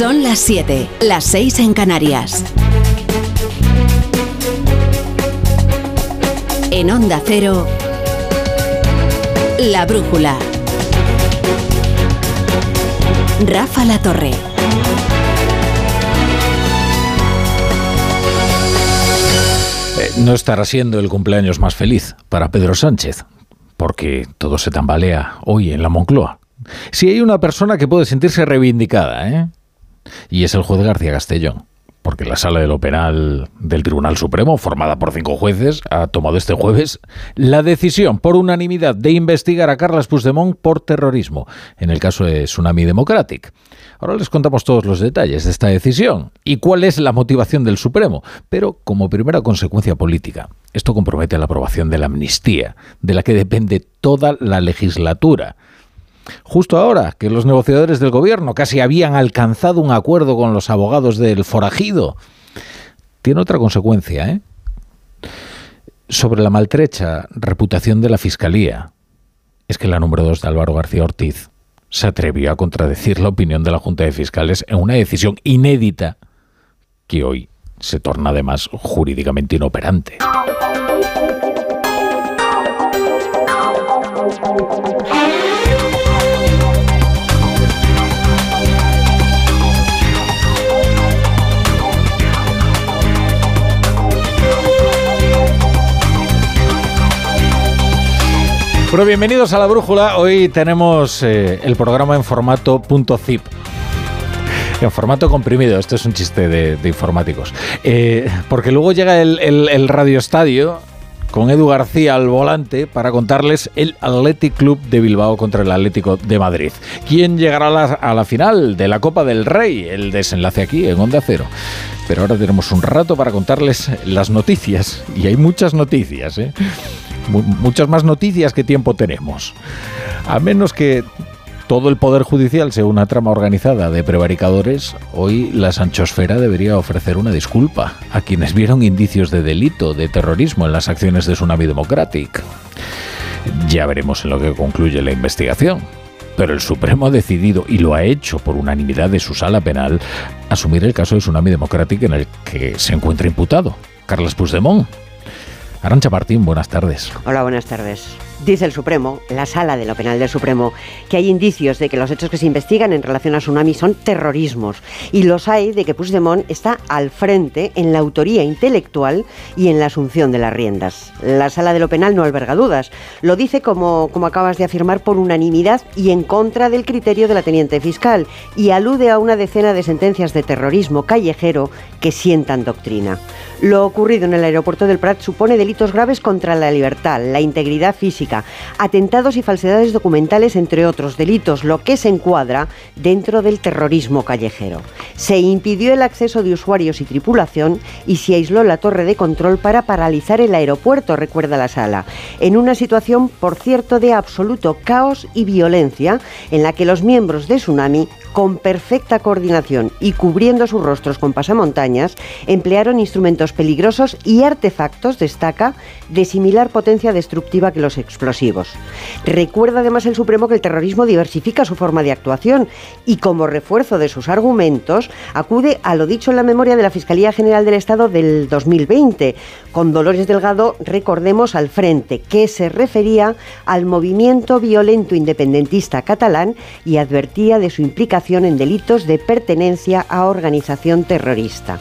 Son las 7, las 6 en Canarias. En Onda Cero, La Brújula. Rafa La Torre. Eh, no estará siendo el cumpleaños más feliz para Pedro Sánchez, porque todo se tambalea hoy en la Moncloa. Si hay una persona que puede sentirse reivindicada, ¿eh? Y es el juez García Castellón porque la sala de lo penal del Tribunal Supremo, formada por cinco jueces, ha tomado este jueves la decisión por unanimidad de investigar a Carles Puigdemont por terrorismo, en el caso de Tsunami Democratic. Ahora les contamos todos los detalles de esta decisión y cuál es la motivación del Supremo, pero como primera consecuencia política. Esto compromete la aprobación de la amnistía, de la que depende toda la legislatura justo ahora que los negociadores del gobierno casi habían alcanzado un acuerdo con los abogados del forajido. Tiene otra consecuencia, ¿eh? Sobre la maltrecha reputación de la Fiscalía. Es que la número 2 de Álvaro García Ortiz se atrevió a contradecir la opinión de la Junta de Fiscales en una decisión inédita que hoy se torna además jurídicamente inoperante. Bueno, bienvenidos a la brújula. Hoy tenemos eh, el programa en formato .zip. En formato comprimido, esto es un chiste de, informáticos. Eh, porque luego llega el, el, Radio Estadio con Edu García al volante para contarles el Athletic Club de Bilbao contra el Atlético de Madrid. ¿Quién llegará a la, final de la Copa del Rey? El desenlace aquí en Onda Cero. Pero ahora tenemos un rato para contarles las noticias. Y hay muchas noticias, ¿eh? muchas más noticias que tiempo tenemos. A menos que todo el Poder Judicial sea una trama organizada de prevaricadores, hoy la Sanchosfera debería ofrecer una disculpa a quienes vieron indicios de delito, de terrorismo en las acciones de Tsunami Democratic. Ya veremos en lo que concluye la investigación. Pero el Supremo ha decidido, y lo ha hecho por unanimidad de su sala penal, asumir el caso de Tsunami Democratic en el que se encuentra imputado, Carlos Puigdemont. Arancha Martín, buenas tardes. Hola, buenas tardes. Dice el Supremo, la sala de lo penal del Supremo, que hay indicios de que los hechos que se investigan en relación a Tsunami son terrorismos. Y los hay de que Puigdemont está al frente en la autoría intelectual y en la asunción de las riendas. La sala de lo penal no alberga dudas. Lo dice, como, como acabas de afirmar, por unanimidad y en contra del criterio de la teniente fiscal. Y alude a una decena de sentencias de terrorismo callejero que sientan doctrina. Lo ocurrido en el aeropuerto del Prat supone delitos graves contra la libertad, la integridad física, atentados y falsedades documentales, entre otros delitos, lo que se encuadra dentro del terrorismo callejero. Se impidió el acceso de usuarios y tripulación y se aisló la torre de control para paralizar el aeropuerto, recuerda la sala, en una situación, por cierto, de absoluto caos y violencia, en la que los miembros de Tsunami con perfecta coordinación y cubriendo sus rostros con pasamontañas, emplearon instrumentos peligrosos y artefactos, destaca, de similar potencia destructiva que los explosivos. Recuerda además el Supremo que el terrorismo diversifica su forma de actuación y como refuerzo de sus argumentos acude a lo dicho en la memoria de la Fiscalía General del Estado del 2020, con Dolores Delgado, recordemos, al frente, que se refería al movimiento violento independentista catalán y advertía de su implicación en delitos de pertenencia a organización terrorista.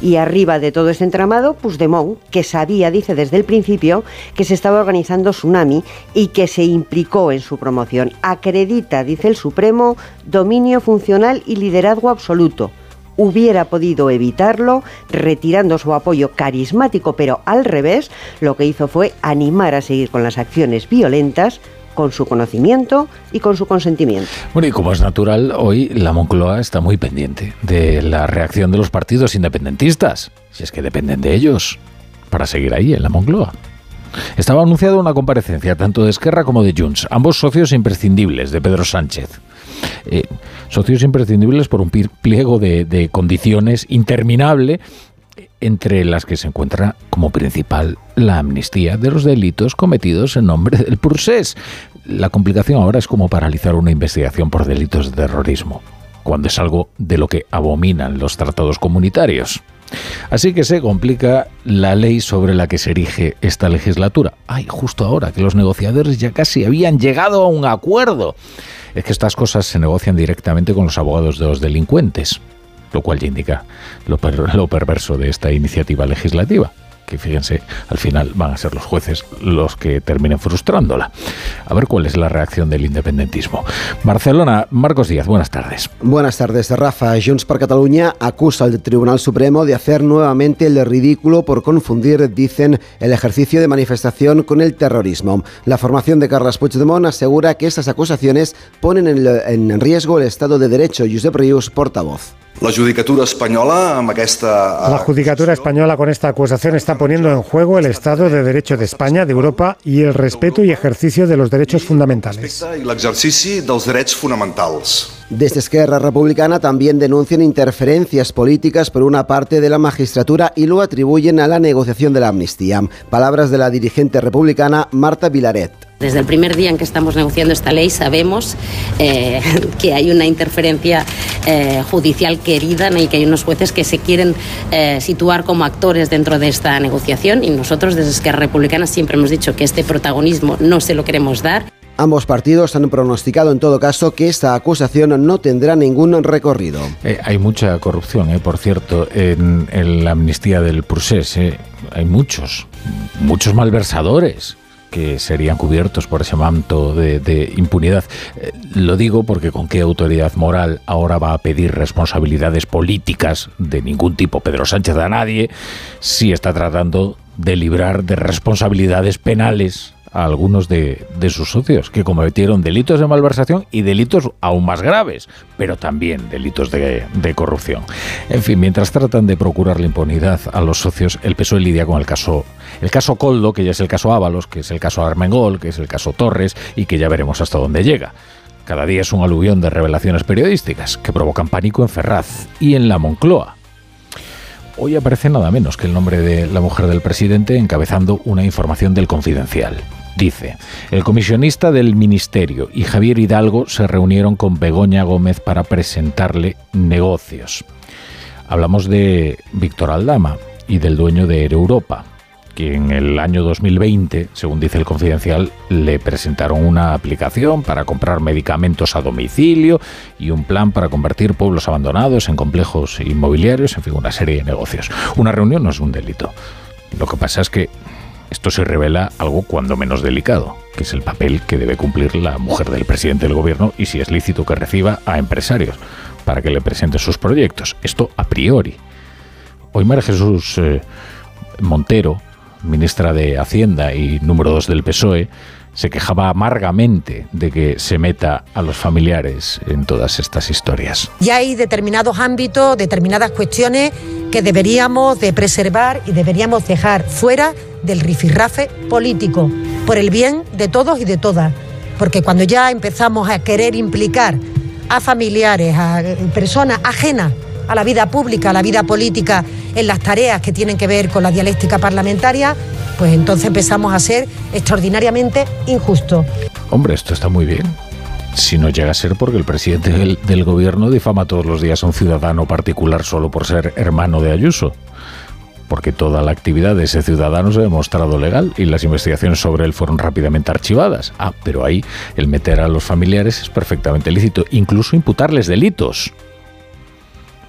Y arriba de todo ese entramado, Puigdemont, que sabía, dice desde el principio, que se estaba organizando Tsunami y que se implicó en su promoción. Acredita, dice el Supremo, dominio funcional y liderazgo absoluto hubiera podido evitarlo retirando su apoyo carismático, pero al revés, lo que hizo fue animar a seguir con las acciones violentas con su conocimiento y con su consentimiento. Bueno, y como es natural, hoy la Moncloa está muy pendiente de la reacción de los partidos independentistas, si es que dependen de ellos, para seguir ahí en la Moncloa. Estaba anunciada una comparecencia tanto de Esquerra como de Junts, ambos socios imprescindibles de Pedro Sánchez. Eh, socios imprescindibles por un pliego de, condiciones interminable entre las que se encuentra como principal la amnistía de los delitos cometidos en nombre del Pursés. La complicación ahora es como paralizar una investigación por delitos de terrorismo. cuando es algo de lo que abominan los tratados comunitarios. Así que se complica la ley sobre la que se erige esta legislatura. Ay, justo ahora que los negociadores ya casi habían llegado a un acuerdo. Es que estas cosas se negocian directamente con los abogados de los delincuentes, lo cual ya indica lo, lo perverso de esta iniciativa legislativa que fíjense, al final van a ser los jueces los que terminen frustrándola. A ver cuál es la reacción del independentismo. Barcelona, Marcos Díaz, buenas tardes. Buenas tardes, Rafa. Junts per Cataluña acusa al Tribunal Supremo de hacer nuevamente el ridículo por confundir, dicen, el ejercicio de manifestación con el terrorismo. La formación de Carles Puigdemont asegura que estas acusaciones ponen en riesgo el Estado de Derecho. Josep Rius, portavoz. La judicatura española La judicatura española con esta acusación está poniendo en juego el Estado de Derecho de España, de Europa y el respeto y ejercicio de los derechos fundamentales. Y l'exercici dels drets fonamentals. Desde Esquerra Republicana también denuncian interferencias políticas por una parte de la magistratura y lo atribuyen a la negociación de la amnistía. Palabras de la dirigente republicana Marta Vilaret. Desde el primer día en que estamos negociando esta ley sabemos eh, que hay una interferencia eh, judicial querida y que hay unos jueces que se quieren eh, situar como actores dentro de esta negociación y nosotros desde Esquerra Republicana siempre hemos dicho que este protagonismo no se lo queremos dar. Ambos partidos han pronosticado en todo caso que esta acusación no tendrá ningún recorrido. hay mucha corrupción, por cierto, en, en, la amnistía del Pursés. Hay muchos, muchos malversadores que serían cubiertos por ese manto de, impunidad. Eh, lo digo porque con qué autoridad moral ahora va a pedir responsabilidades políticas de ningún tipo Pedro Sánchez a nadie si está tratando de librar de responsabilidades penales a algunos de, sus socios que cometieron delitos de malversación y delitos aún más graves, pero también delitos de, corrupción. En fin, mientras tratan de procurar la impunidad a los socios, el PSOE lidia con el caso, el caso Coldo, que ya es el caso Ábalos, que es el caso Armengol, que es el caso Torres y que ya veremos hasta dónde llega. Cada día es un aluvión de revelaciones periodísticas que provocan pánico en Ferraz y en la Moncloa. Hoy aparece nada menos que el nombre de la mujer del presidente encabezando una información del confidencial. Dice, el comisionista del Ministerio y Javier Hidalgo se reunieron con Begoña Gómez para presentarle negocios. Hablamos de Víctor Aldama y del dueño de Europa, que en el año 2020, según dice el confidencial, le presentaron una aplicación para comprar medicamentos a domicilio y un plan para convertir pueblos abandonados en complejos inmobiliarios, en fin, una serie de negocios. Una reunión no es un delito. Lo que pasa es que esto se revela algo cuando menos delicado, que es el papel que debe cumplir la mujer del presidente del gobierno y si es lícito que reciba a empresarios para que le presente sus proyectos. Esto a priori. Hoy María Jesús eh, Montero, ministra de Hacienda y número dos del PSOE, se quejaba amargamente de que se meta a los familiares en todas estas historias. Y hay determinados ámbitos, determinadas cuestiones que deberíamos de preservar y deberíamos dejar fuera del rifirrafe político, por el bien de todos y de todas. Porque cuando ya empezamos a querer implicar a familiares, a personas ajenas a la vida pública, a la vida política, en las tareas que tienen que ver con la dialéctica parlamentaria, pues entonces empezamos a ser extraordinariamente injustos. Hombre, esto está muy bien. Si no llega a ser porque el presidente del, gobierno difama todos los días a un ciudadano particular solo por ser hermano de Ayuso. Porque toda la actividad de ese ciudadano se ha demostrado legal y las investigaciones sobre él fueron rápidamente archivadas. Ah, pero ahí el meter a los familiares es perfectamente lícito, incluso imputarles delitos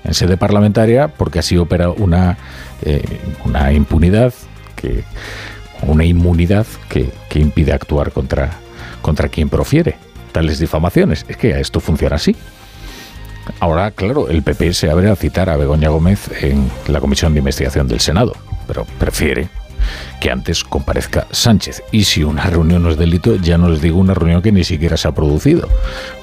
en sede parlamentaria porque así opera una, eh, una impunidad, que, una inmunidad que, que, impide actuar contra, contra quien profiere tales difamaciones. Es que esto funciona así. Ahora, claro, el PP se abre a citar a Begoña Gómez en la Comisión de Investigación del Senado, pero prefiere que antes comparezca Sánchez. Y si una reunión no es delito, ya no les digo una reunión que ni siquiera se ha producido,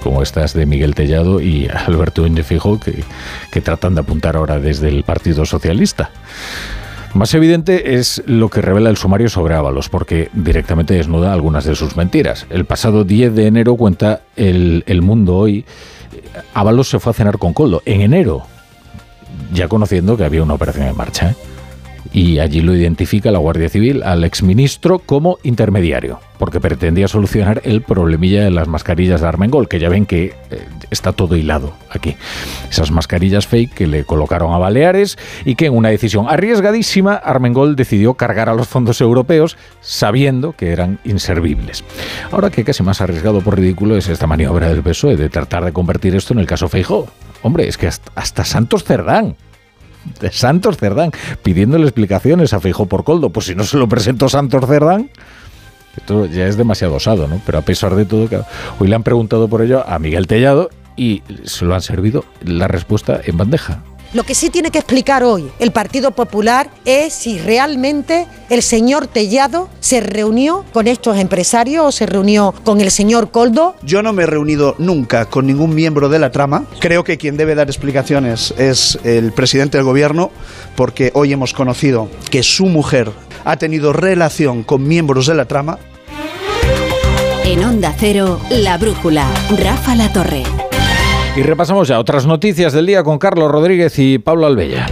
como estas de Miguel Tellado y Alberto Núñez Fijo, que, que tratan de apuntar ahora desde el Partido Socialista. Más evidente es lo que revela el sumario sobre Ábalos, porque directamente desnuda algunas de sus mentiras. El pasado 10 de enero, cuenta el, Mundo hoy, Ábalos se fue a cenar con Coldo en enero, ya conociendo que había una operación en marcha. ¿eh? Y allí lo identifica la Guardia Civil al exministro como intermediario, porque pretendía solucionar el problemilla de las mascarillas de Armengol, que ya ven que eh, está todo hilado aquí. Esas mascarillas fake que le colocaron a Baleares y que en una decisión arriesgadísima Armengol decidió cargar a los fondos europeos sabiendo que eran inservibles. Ahora que casi más arriesgado por ridículo es esta maniobra del PSOE de tratar de convertir esto en el caso Feijó. Hombre, es que hasta, hasta Santos Cerdán de Santos Cerdán, pidiéndole explicaciones a Feijóo por Coldo. Pues si no se lo presentó Santos Cerdán, esto ya es demasiado osado, ¿no? Pero a pesar de todo, hoy le han preguntado por ello a Miguel Tellado y se lo han servido la respuesta en bandeja. Lo que sí tiene que explicar hoy el Partido Popular es si realmente el señor Tellado se reunió con estos empresarios o se reunió con el señor Coldo. Yo no me he reunido nunca con ningún miembro de la trama. Creo que quien debe dar explicaciones es el presidente del gobierno porque hoy hemos conocido que su mujer ha tenido relación con miembros de la trama. En Onda Cero, La Brújula, Rafa La Torre. Y repasamos ya otras noticias del día con Carlos Rodríguez y Pablo Albella.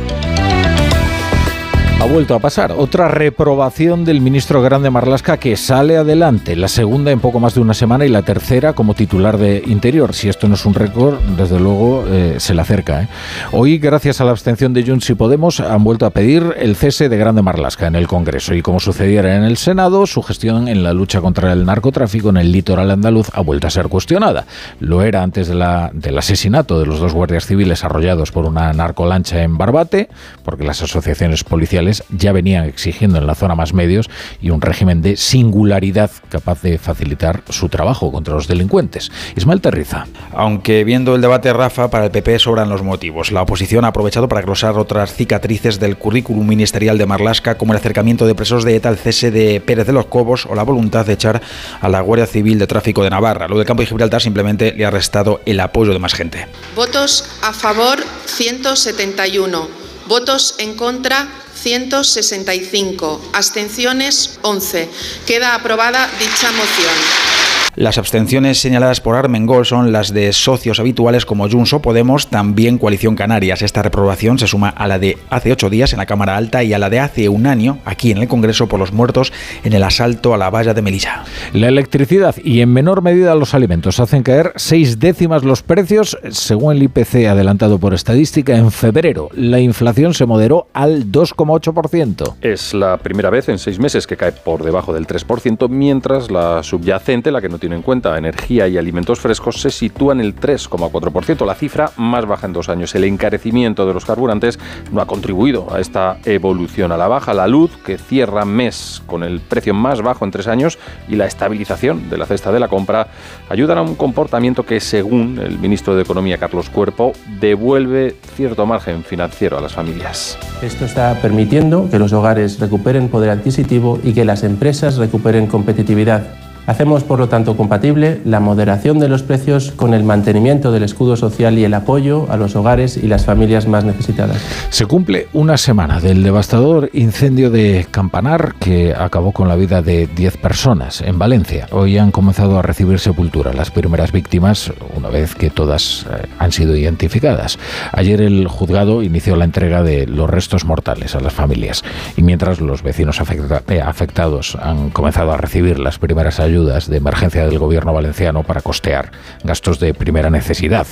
Ha vuelto a pasar otra reprobación del ministro Grande Marlasca que sale adelante, la segunda en poco más de una semana y la tercera como titular de Interior. Si esto no es un récord, desde luego eh, se le acerca. ¿eh? Hoy, gracias a la abstención de Junts y Podemos, han vuelto a pedir el cese de Grande Marlasca en el Congreso. Y como sucediera en el Senado, su gestión en la lucha contra el narcotráfico en el litoral andaluz ha vuelto a ser cuestionada. Lo era antes de la, del asesinato de los dos guardias civiles arrollados por una narcolancha en Barbate, porque las asociaciones policiales ya venían exigiendo en la zona más medios y un régimen de singularidad capaz de facilitar su trabajo contra los delincuentes. Ismael Terriza. Aunque viendo el debate Rafa, para el PP sobran los motivos. La oposición ha aprovechado para glosar otras cicatrices del currículum ministerial de Marlasca, como el acercamiento de presos de ETA al cese de Pérez de los Cobos o la voluntad de echar a la Guardia Civil de Tráfico de Navarra. Lo del campo de Gibraltar simplemente le ha restado el apoyo de más gente. Votos a favor 171, votos en contra 165, abstenciones 11. Queda aprobada dicha moción. Las abstenciones señaladas por Armengol son las de socios habituales como Junts o Podemos, también Coalición Canarias. Esta reprobación se suma a la de hace ocho días en la Cámara Alta y a la de hace un año aquí en el Congreso por los muertos en el asalto a la valla de Melilla. La electricidad y en menor medida los alimentos hacen caer seis décimas los precios, según el IPC adelantado por estadística en febrero. La inflación se moderó al 2,8%. Es la primera vez en seis meses que cae por debajo del 3%, mientras la subyacente, la que no tiene en cuenta energía y alimentos frescos, se sitúa en el 3,4%, la cifra más baja en dos años. El encarecimiento de los carburantes no ha contribuido a esta evolución a la baja. La luz, que cierra mes con el precio más bajo en tres años, y la estabilización de la cesta de la compra ayudan a un comportamiento que, según el ministro de Economía Carlos Cuerpo, devuelve cierto margen financiero a las familias. Esto está permitiendo que los hogares recuperen poder adquisitivo y que las empresas recuperen competitividad. Hacemos, por lo tanto, compatible la moderación de los precios con el mantenimiento del escudo social y el apoyo a los hogares y las familias más necesitadas. Se cumple una semana del devastador incendio de Campanar que acabó con la vida de 10 personas en Valencia. Hoy han comenzado a recibir sepultura las primeras víctimas, una vez que todas eh, han sido identificadas. Ayer el juzgado inició la entrega de los restos mortales a las familias y mientras los vecinos eh, afectados han comenzado a recibir las primeras ayudas, ayudas de emergencia del gobierno valenciano para costear gastos de primera necesidad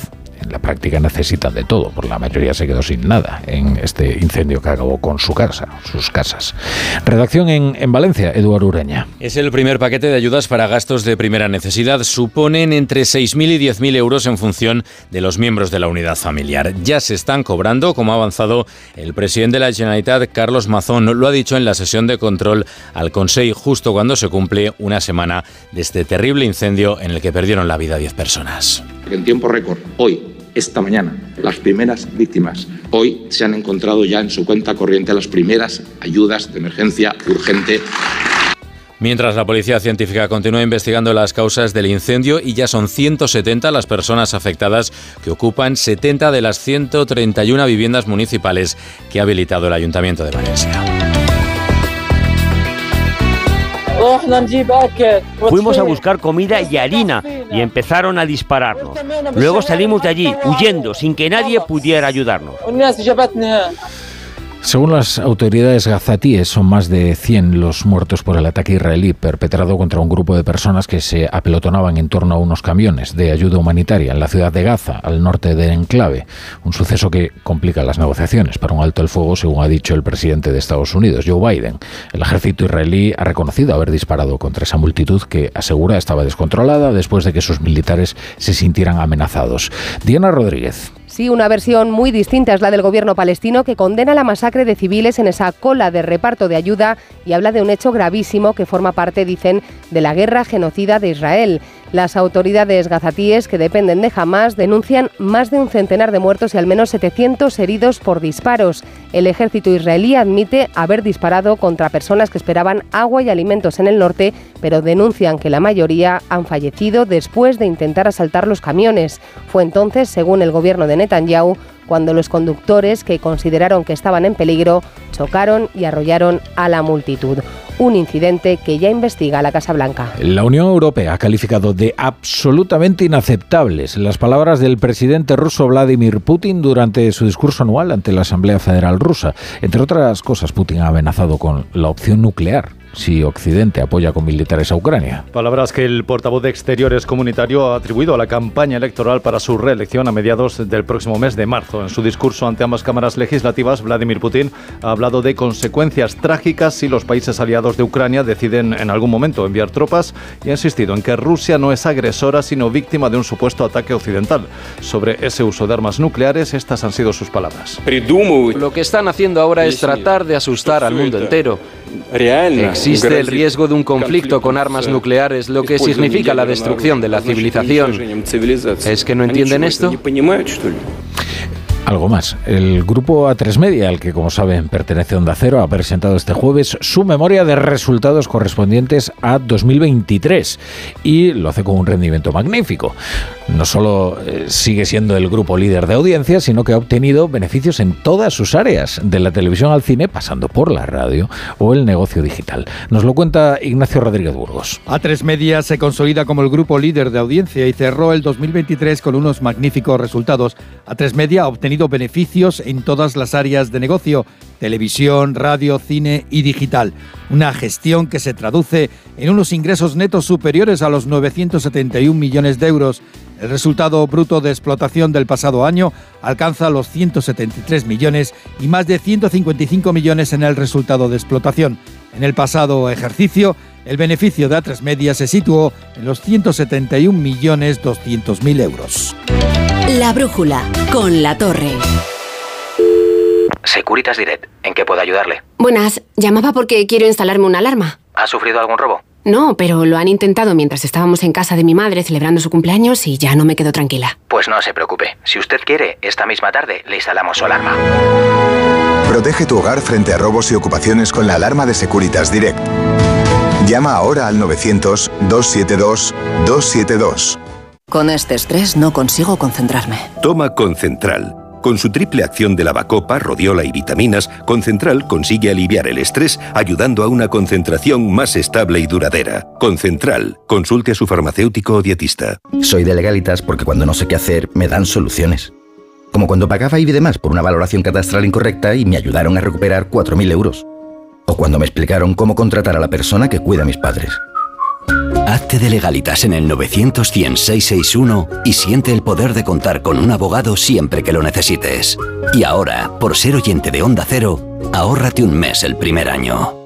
la práctica necesitan de todo, por la mayoría se quedó sin nada en este incendio que acabó con su casa, sus casas. Redacción en, en Valencia, Eduardo Ureña. Es el primer paquete de ayudas para gastos de primera necesidad. Suponen entre 6.000 y 10.000 euros en función de los miembros de la unidad familiar. Ya se están cobrando, como ha avanzado el presidente de la Generalitat, Carlos Mazón, lo ha dicho en la sesión de control al Consejo justo cuando se cumple una semana de este terrible incendio en el que perdieron la vida 10 personas. En tiempo récord, hoy, esta mañana, las primeras víctimas. Hoy se han encontrado ya en su cuenta corriente las primeras ayudas de emergencia urgente Mientras la Policía Científica continúa investigando las causas del incendio y ya son 170 las personas afectadas que ocupan 70 de las 131 viviendas municipales que ha habilitado el Ayuntamiento de Valencia. Fuimos a buscar comida y harina y empezaron a dispararnos. Luego salimos de allí huyendo sin que nadie pudiera ayudarnos. Según las autoridades gazatíes, son más de 100 los muertos por el ataque israelí perpetrado contra un grupo de personas que se apelotonaban en torno a unos camiones de ayuda humanitaria en la ciudad de Gaza, al norte de Enclave. Un suceso que complica las negociaciones para un alto el fuego, según ha dicho el presidente de Estados Unidos, Joe Biden. El ejército israelí ha reconocido haber disparado contra esa multitud que asegura estaba descontrolada después de que sus militares se sintieran amenazados. Diana Rodríguez. Sí, una versión muy distinta es la del gobierno palestino que condena la masacre de civiles en esa cola de reparto de ayuda y habla de un hecho gravísimo que forma parte, dicen, de la guerra genocida de Israel. Las autoridades gazatíes que dependen de Hamas denuncian más de un centenar de muertos y al menos 700 heridos por disparos. El ejército israelí admite haber disparado contra personas que esperaban agua y alimentos en el norte, pero denuncian que la mayoría han fallecido después de intentar asaltar los camiones. Fue entonces, según el gobierno de Netanyahu, cuando los conductores, que consideraron que estaban en peligro, chocaron y arrollaron a la multitud. Un incidente que ya investiga la Casa Blanca. La Unión Europea ha calificado de absolutamente inaceptables las palabras del presidente ruso Vladimir Putin durante su discurso anual ante la Asamblea Federal rusa. Entre otras cosas, Putin ha amenazado con la opción nuclear si Occidente apoya con militares a Ucrania. Palabras que el portavoz de Exteriores Comunitario ha atribuido a la campaña electoral para su reelección a mediados del próximo mes de marzo. En su discurso ante ambas cámaras legislativas, Vladimir Putin ha hablado de consecuencias trágicas si los países aliados de Ucrania deciden en algún momento enviar tropas y ha insistido en que Rusia no es agresora sino víctima de un supuesto ataque occidental. Sobre ese uso de armas nucleares, estas han sido sus palabras. Lo que están haciendo ahora es tratar de asustar al mundo entero. Existe el riesgo de un conflicto con armas nucleares, lo que significa la destrucción de la civilización. ¿Es que no entienden esto? Algo más. El grupo A3 Media, al que como saben pertenece Onda Cero, ha presentado este jueves su memoria de resultados correspondientes a 2023 y lo hace con un rendimiento magnífico. No solo eh, sigue siendo el grupo líder de audiencia, sino que ha obtenido beneficios en todas sus áreas, de la televisión al cine, pasando por la radio o el negocio digital. Nos lo cuenta Ignacio Rodríguez Burgos. A3 Media se consolida como el grupo líder de audiencia y cerró el 2023 con unos magníficos resultados. A3 Media ha obtenido beneficios en todas las áreas de negocio, televisión, radio, cine y digital. Una gestión que se traduce en unos ingresos netos superiores a los 971 millones de euros. El resultado bruto de explotación del pasado año alcanza los 173 millones y más de 155 millones en el resultado de explotación. En el pasado ejercicio, el beneficio de A3 Media se situó en los 171 millones 200 mil euros. La brújula con la torre. Securitas Direct, ¿en qué puedo ayudarle? Buenas, llamaba porque quiero instalarme una alarma. ¿Ha sufrido algún robo? No, pero lo han intentado mientras estábamos en casa de mi madre celebrando su cumpleaños y ya no me quedo tranquila. Pues no se preocupe. Si usted quiere, esta misma tarde le instalamos su alarma. Protege tu hogar frente a robos y ocupaciones con la alarma de Securitas Direct. Llama ahora al 900-272-272. Con este estrés no consigo concentrarme. Toma Concentral. Con su triple acción de lavacopa, rodiola y vitaminas, Concentral consigue aliviar el estrés ayudando a una concentración más estable y duradera. Concentral. Consulte a su farmacéutico o dietista. Soy de legalitas porque cuando no sé qué hacer me dan soluciones. Como cuando pagaba IBI de más por una valoración catastral incorrecta y me ayudaron a recuperar 4.000 euros. O cuando me explicaron cómo contratar a la persona que cuida a mis padres. Hazte de legalitas en el 900 661 y siente el poder de contar con un abogado siempre que lo necesites. Y ahora, por ser oyente de Onda Cero, ahórrate un mes el primer año.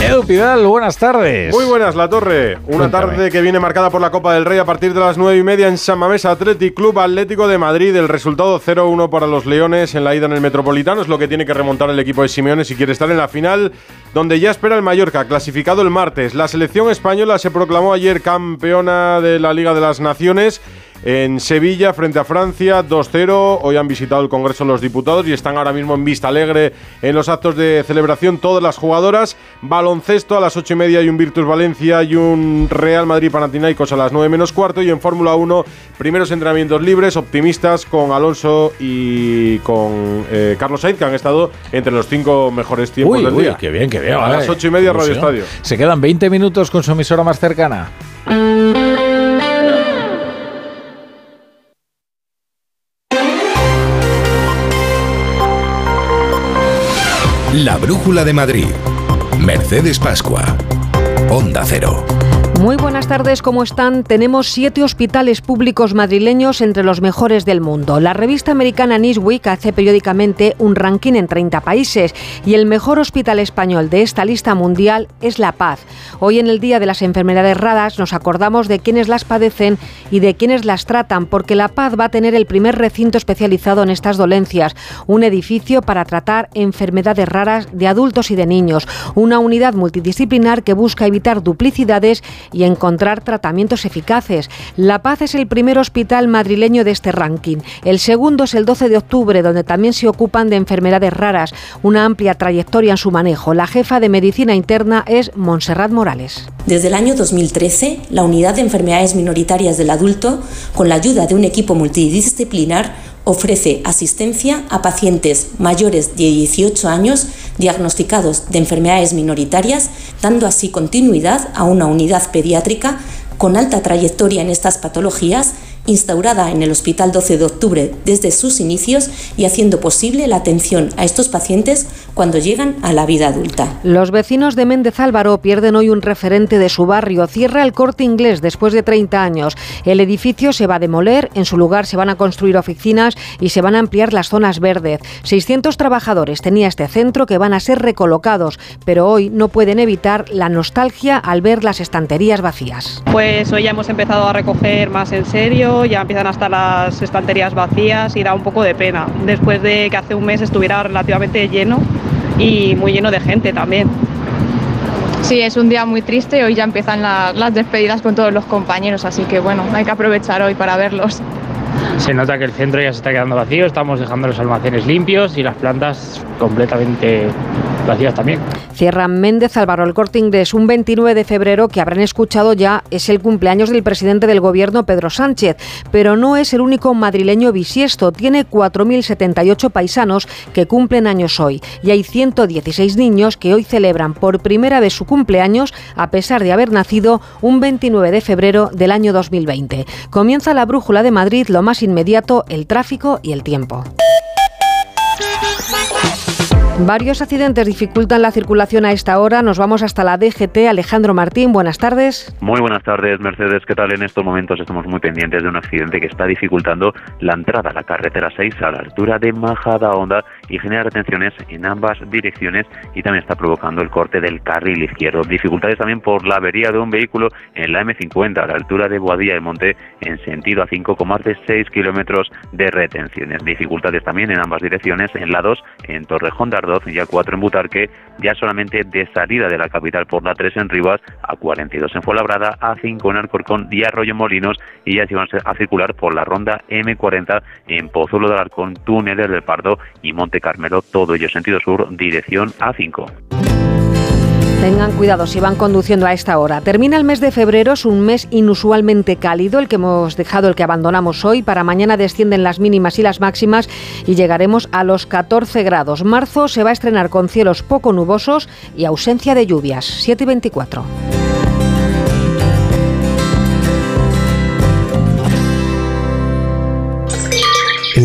Edu Pidal, buenas tardes. Muy buenas, La Torre. Una Cuéntame. tarde que viene marcada por la Copa del Rey a partir de las 9 y media en San Mamés Athletic Club Atlético de Madrid. El resultado 0-1 para los Leones en la ida en el Metropolitano es lo que tiene que remontar el equipo de Simeone si quiere estar en la final donde ya espera el Mallorca, clasificado el martes. La selección española se proclamó ayer campeona de la Liga de las Naciones en Sevilla frente a Francia 2-0. Hoy han visitado el Congreso los diputados y están ahora mismo en Vista Alegre en los actos de celebración todas las jugadoras. Baloncesto a las 8 y media hay un Virtus Valencia y un Real Madrid Panathinaikos a las 9 menos cuarto. Y en Fórmula 1, primeros entrenamientos libres, optimistas con Alonso y con eh, Carlos Sainz, que han estado entre los cinco mejores tiempos del día. Qué bien, qué bien. A las 8 y media Radio Estadio. Se quedan 20 minutos con su emisora más cercana. La Brújula de Madrid. Mercedes Pascua. Onda Cero. Muy buenas tardes, ¿cómo están? Tenemos siete hospitales públicos madrileños entre los mejores del mundo. La revista americana Newsweek hace periódicamente un ranking en 30 países y el mejor hospital español de esta lista mundial es La Paz. Hoy en el Día de las Enfermedades Raras nos acordamos de quienes las padecen y de quienes las tratan, porque La Paz va a tener el primer recinto especializado en estas dolencias, un edificio para tratar enfermedades raras de adultos y de niños, una unidad multidisciplinar que busca evitar duplicidades y encontrar tratamientos eficaces. La Paz es el primer hospital madrileño de este ranking. El segundo es el 12 de octubre, donde también se ocupan de enfermedades raras, una amplia trayectoria en su manejo. La jefa de medicina interna es Montserrat Morales. Desde el año 2013, la unidad de enfermedades minoritarias del adulto, con la ayuda de un equipo multidisciplinar, ofrece asistencia a pacientes mayores de 18 años diagnosticados de enfermedades minoritarias, dando así continuidad a una unidad pediátrica con alta trayectoria en estas patologías instaurada en el Hospital 12 de Octubre desde sus inicios y haciendo posible la atención a estos pacientes cuando llegan a la vida adulta. Los vecinos de Méndez Álvaro pierden hoy un referente de su barrio. Cierra el corte inglés después de 30 años. El edificio se va a demoler, en su lugar se van a construir oficinas y se van a ampliar las zonas verdes. 600 trabajadores tenía este centro que van a ser recolocados, pero hoy no pueden evitar la nostalgia al ver las estanterías vacías. Pues hoy ya hemos empezado a recoger más en serio, ya empiezan a estar las estanterías vacías y da un poco de pena, después de que hace un mes estuviera relativamente lleno y muy lleno de gente también. Sí, es un día muy triste, hoy ya empiezan la- las despedidas con todos los compañeros, así que bueno, hay que aprovechar hoy para verlos. Se nota que el centro ya se está quedando vacío, estamos dejando los almacenes limpios y las plantas completamente vacías también. Cierra Méndez Álvaro el corte inglés un 29 de febrero que habrán escuchado ya es el cumpleaños del presidente del gobierno Pedro Sánchez, pero no es el único madrileño bisiesto. Tiene 4.078 paisanos que cumplen años hoy y hay 116 niños que hoy celebran por primera vez su cumpleaños a pesar de haber nacido un 29 de febrero del año 2020. Comienza la brújula de Madrid, lo más inmediato, el tráfico y el tiempo. Varios accidentes dificultan la circulación a esta hora. Nos vamos hasta la DGT. Alejandro Martín, buenas tardes. Muy buenas tardes, Mercedes. ¿Qué tal? En estos momentos estamos muy pendientes de un accidente que está dificultando la entrada a la carretera 6 a la altura de Majada Honda y genera retenciones en ambas direcciones y también está provocando el corte del carril izquierdo. Dificultades también por la avería de un vehículo en la M50 a la altura de Boadilla de Monte en sentido A5 con más de 6 kilómetros de retenciones. Dificultades también en ambas direcciones en la 2 en Torrejón de Y A4 en Butarque, ya solamente de salida de la capital por la 3 en Rivas, A42 en Fuenlabrada, A5 en Alcorcón y Arroyo Molinos y ya se van a circular por la ronda M40 en Pozuelo del Arcón, Túneles del Pardo y Monte Carmelo, todo ello sentido sur, dirección A5. Tengan cuidado si van conduciendo a esta hora. Termina el mes de febrero, es un mes inusualmente cálido, el que hemos dejado, el que abandonamos hoy. Para mañana descienden las mínimas y las máximas y llegaremos a los 14 grados. Marzo se va a estrenar con cielos poco nubosos y ausencia de lluvias. 7 y 24.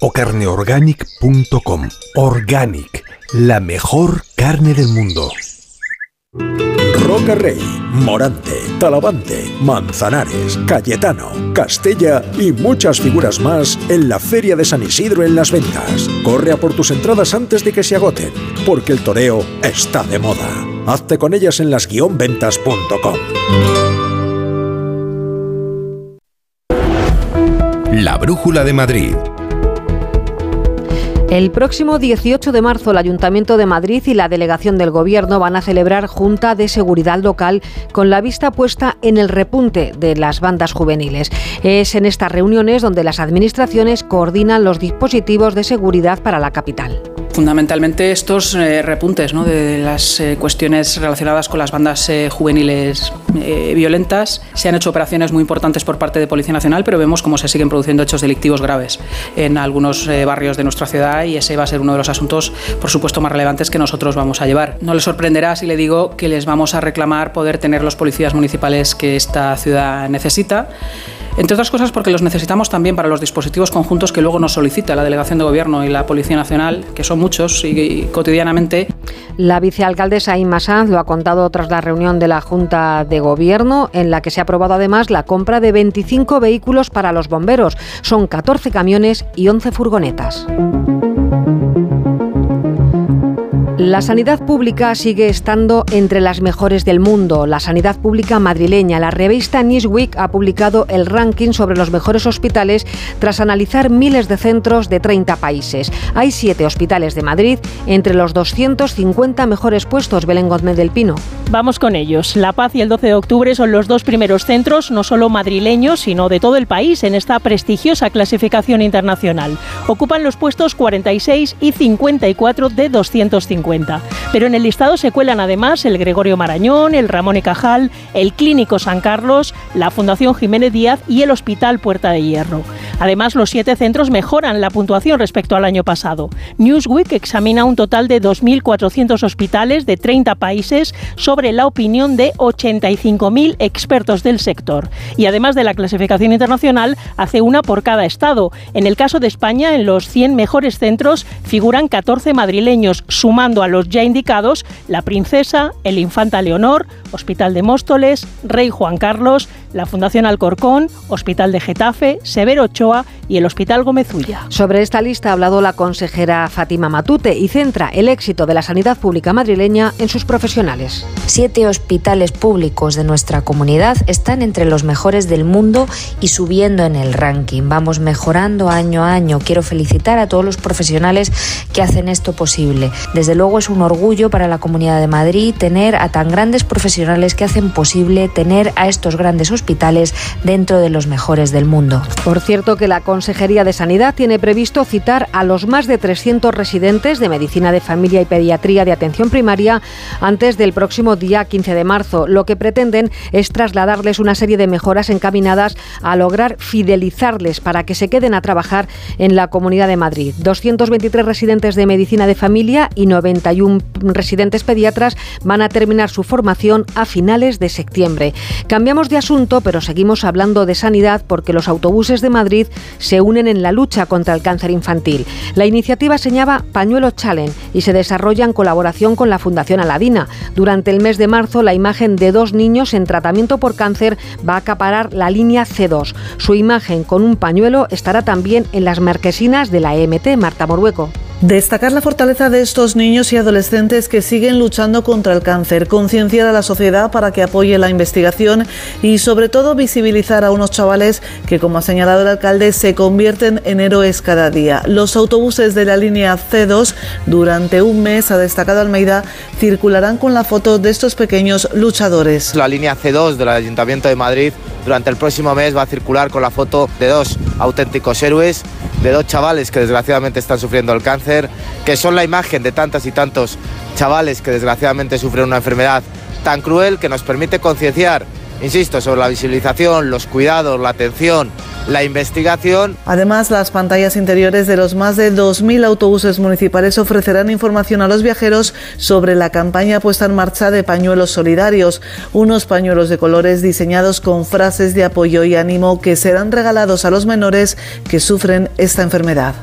o carneorganic.com. Organic, la mejor carne del mundo. Roca Rey, Morante, Talavante, Manzanares, Cayetano, Castella y muchas figuras más en la Feria de San Isidro en las ventas. Corre a por tus entradas antes de que se agoten, porque el toreo está de moda. Hazte con ellas en las-ventas.com. La Brújula de Madrid. El próximo 18 de marzo el Ayuntamiento de Madrid y la delegación del Gobierno van a celebrar Junta de Seguridad Local con la vista puesta en el repunte de las bandas juveniles. Es en estas reuniones donde las administraciones coordinan los dispositivos de seguridad para la capital fundamentalmente estos eh, repuntes ¿no? de las eh, cuestiones relacionadas con las bandas eh, juveniles violentas. Se han hecho operaciones muy importantes por parte de Policía Nacional, pero vemos cómo se siguen produciendo hechos delictivos graves en algunos barrios de nuestra ciudad y ese va a ser uno de los asuntos, por supuesto, más relevantes que nosotros vamos a llevar. No les sorprenderá si le digo que les vamos a reclamar poder tener los policías municipales que esta ciudad necesita. Entre otras cosas porque los necesitamos también para los dispositivos conjuntos que luego nos solicita la Delegación de Gobierno y la Policía Nacional, que son muchos y, cotidianamente. La vicealcaldesa Inma Sanz lo ha contado tras la reunión de la Junta de Gobierno, en la que se ha aprobado además la compra de 25 vehículos para los bomberos. Son 14 camiones y 11 furgonetas. La sanidad pública sigue estando entre las mejores del mundo. La sanidad pública madrileña, la revista Newsweek ha publicado el ranking sobre los mejores hospitales tras analizar miles de centros de 30 países. Hay siete hospitales de Madrid entre los 250 mejores puestos. Belén Gómez del Pino. Vamos con ellos. La Paz y el 12 de octubre son los dos primeros centros, no solo madrileños, sino de todo el país, en esta prestigiosa clasificación internacional. Ocupan los puestos 46 y 54 de 250. Pero en el listado se cuelan además el Gregorio Marañón, el Ramón y Cajal, el Clínico San Carlos, la Fundación Jiménez Díaz y el Hospital Puerta de Hierro. Además, los siete centros mejoran la puntuación respecto al año pasado. Newsweek examina un total de 2.400 hospitales de 30 países sobre la opinión de 85.000 expertos del sector. Y además de la clasificación internacional, hace una por cada estado. En el caso de España, en los 100 mejores centros figuran 14 madrileños, sumando a los ya indicados La Princesa, el Infanta Leonor, Hospital de Móstoles, Rey Juan Carlos, la Fundación Alcorcón, Hospital de Getafe, Severo Ochoa y el Hospital Gómezulla. Sobre esta lista ha hablado la consejera Fátima Matute y centra el éxito de la sanidad pública madrileña en sus profesionales. Siete hospitales públicos de nuestra comunidad están entre los mejores del mundo y subiendo en el ranking. Vamos mejorando año a año. Quiero felicitar a todos los profesionales que hacen esto posible. Desde luego es un orgullo para la Comunidad de Madrid tener a tan grandes profesionales que hacen posible tener a estos grandes hospitales dentro de los mejores del mundo. Por cierto que la Consejería de Sanidad tiene previsto citar a los más de 300 residentes de Medicina de Familia y Pediatría de Atención Primaria antes del próximo día 15 de marzo. Lo que pretenden es trasladarles una serie de mejoras encaminadas a lograr fidelizarles para que se queden a trabajar en la Comunidad de Madrid. 223 residentes de Medicina de Familia y 91 residentes pediatras van a terminar su formación a finales de septiembre. Cambiamos de asunto, pero seguimos hablando de sanidad porque los autobuses de Madrid se unen en la lucha contra el cáncer infantil. La iniciativa se llama Pañuelo Challenge y se desarrolla en colaboración con la Fundación Aladina. Durante el mes de marzo, la imagen de dos niños en tratamiento por cáncer va a acaparar la línea C2. Su imagen con un pañuelo estará también en las marquesinas de la EMT, Marta Morueco. Destacar la fortaleza de estos niños y adolescentes que siguen luchando contra el cáncer, concienciar a la sociedad para que apoye la investigación y sobre todo visibilizar a unos chavales que, como ha señalado el alcalde, se convierten en héroes cada día. Los autobuses de la línea C2 durante un mes, ha destacado Almeida, circularán con la foto de estos pequeños luchadores. La línea C2 del Ayuntamiento de Madrid durante el próximo mes va a circular con la foto de dos auténticos héroes de dos chavales que desgraciadamente están sufriendo el cáncer, que son la imagen de tantas y tantos chavales que desgraciadamente sufren una enfermedad tan cruel que nos permite concienciar, insisto, sobre la visibilización, los cuidados, la atención la investigación. Además, las pantallas interiores de los más de 2.000 autobuses municipales ofrecerán información a los viajeros sobre la campaña puesta en marcha de pañuelos solidarios, unos pañuelos de colores diseñados con frases de apoyo y ánimo que serán regalados a los menores que sufren esta enfermedad.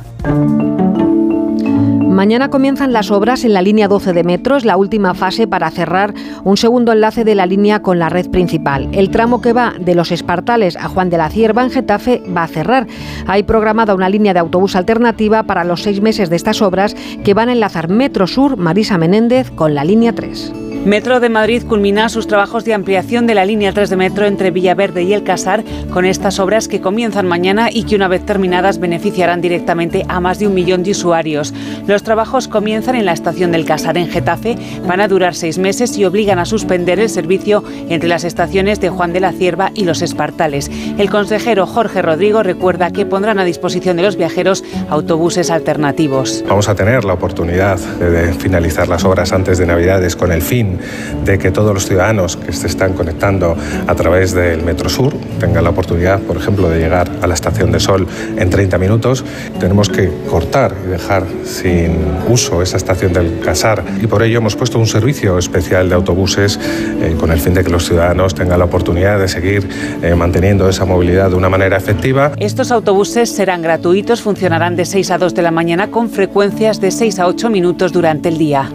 Mañana comienzan las obras en la línea 12 de metro, es la última fase para cerrar un segundo enlace de la línea con la red principal. El tramo que va de los Espartales a Juan de la Cierva en Getafe va a cerrar. Hay programada una línea de autobús alternativa para los seis meses de estas obras que van a enlazar Metro Sur Marisa Menéndez con la línea 3. Metro de Madrid culmina sus trabajos de ampliación de la línea 3 de metro entre Villaverde y El Casar con estas obras que comienzan mañana y que una vez terminadas beneficiarán directamente a más de un millón de usuarios. Los trabajos comienzan en la estación del Casar en Getafe, van a durar seis meses y obligan a suspender el servicio entre las estaciones de Juan de la Cierva y Los Espartales. El consejero Jorge Rodrigo recuerda que pondrán a disposición de los viajeros autobuses alternativos. Vamos a tener la oportunidad de finalizar las obras antes de Navidades con el fin de que todos los ciudadanos que se están conectando a través del Metro Sur tengan la oportunidad, por ejemplo, de llegar a la Estación de Sol en 30 minutos. Tenemos que cortar y dejar sin uso esa estación del Casar y por ello hemos puesto un servicio especial de autobuses eh, con el fin de que los ciudadanos tengan la oportunidad de seguir eh, manteniendo esa movilidad de una manera efectiva. Estos autobuses serán gratuitos, funcionarán de 6 a 2 de la mañana con frecuencias de 6 a 8 minutos durante el día.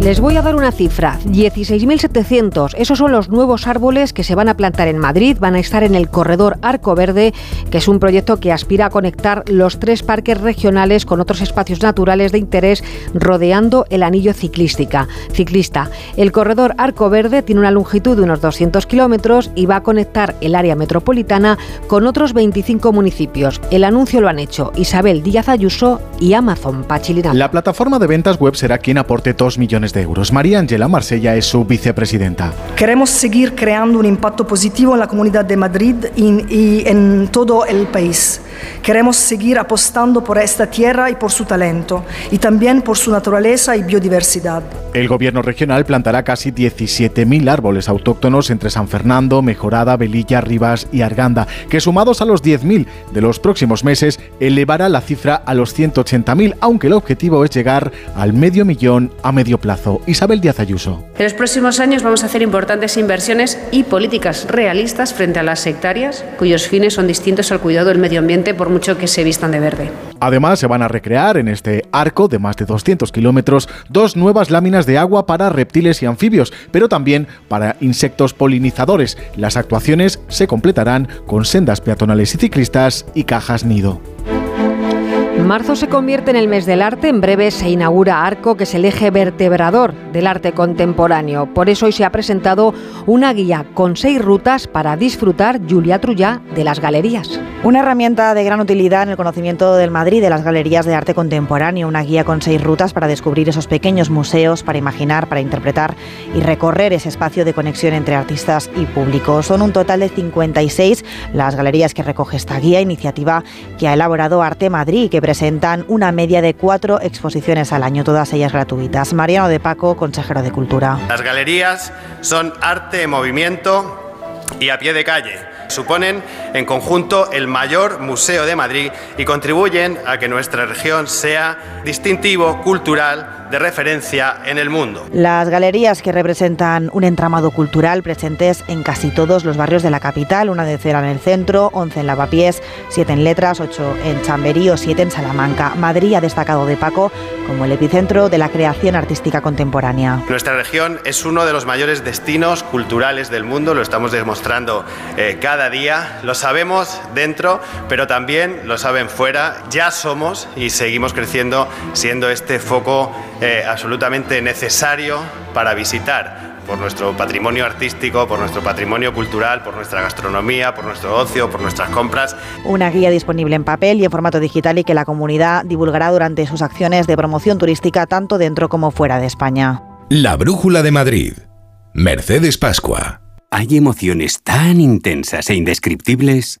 Les voy a dar una cifra, 16.700. Esos son los nuevos árboles que se van a plantar en Madrid, van a estar en el corredor Arco Verde, que es un proyecto que aspira a conectar los tres parques regionales con otros espacios naturales de interés rodeando el anillo ciclística, ciclista. El corredor Arco Verde tiene una longitud de unos 200 kilómetros y va a conectar el área metropolitana con otros 25 municipios. El anuncio lo han hecho Isabel Díaz Ayuso y Amazon Pachilina. La plataforma de ventas web será quien aporte 2 millones de euros. María Ángela Marsella es su vicepresidenta. Queremos seguir creando un impacto positivo en la Comunidad de Madrid y, en todo el país. Queremos seguir apostando por esta tierra y por su talento, y también por su naturaleza y biodiversidad. El gobierno regional plantará casi 17.000 árboles autóctonos entre San Fernando, Mejorada, Velilla, Rivas y Arganda, que sumados a los 10.000 de los próximos meses elevará la cifra a los 180.000, aunque el objetivo es llegar al medio millón a medio plazo. Isabel Díaz Ayuso. En los próximos años vamos a hacer importantes inversiones y políticas realistas frente a las sectarias, cuyos fines son distintos al cuidado del medio ambiente por mucho que se vistan de verde. Además, se van a recrear en este arco de más de 200 kilómetros dos nuevas láminas de agua para reptiles y anfibios, pero también para insectos polinizadores. Las actuaciones se completarán con sendas peatonales y ciclistas y cajas nido. Marzo se convierte en el mes del arte, en breve se inaugura Arco, que es el eje vertebrador del arte contemporáneo. Por eso hoy se ha presentado una guía con seis rutas para disfrutar, Julia Trullá, de las galerías. Una herramienta de gran utilidad en el conocimiento del Madrid de las galerías de arte contemporáneo, una guía con seis rutas para descubrir esos pequeños museos, para imaginar, para interpretar y recorrer ese espacio de conexión entre artistas y público. Son un total de 56 las galerías que recoge esta guía, iniciativa que ha elaborado Arte Madrid, que presentan una media de cuatro exposiciones al año, todas ellas gratuitas. Mariano de Paco, consejero de Cultura. Las galerías son arte en movimiento y a pie de calle. Suponen en conjunto el mayor museo de Madrid y contribuyen a que nuestra región sea distintivo, cultural, de referencia en el mundo. Las galerías que representan un entramado cultural presentes en casi todos los barrios de la capital, una de cera en el centro, 11 en Lavapiés, 7 en Letras, 8 en Chamberí o 7 en Salamanca. Madrid ha destacado de Paco como el epicentro de la creación artística contemporánea. Nuestra región es uno de los mayores destinos culturales del mundo, lo estamos demostrando eh, cada día, lo sabemos dentro, pero también lo saben fuera, ya somos y seguimos creciendo siendo este foco eh, absolutamente necesario para visitar por nuestro patrimonio artístico, por nuestro patrimonio cultural, por nuestra gastronomía, por nuestro ocio, por nuestras compras. Una guía disponible en papel y en formato digital y que la comunidad divulgará durante sus acciones de promoción turística tanto dentro como fuera de España. La Brújula de Madrid. Mercedes Pascua. Hay emociones tan intensas e indescriptibles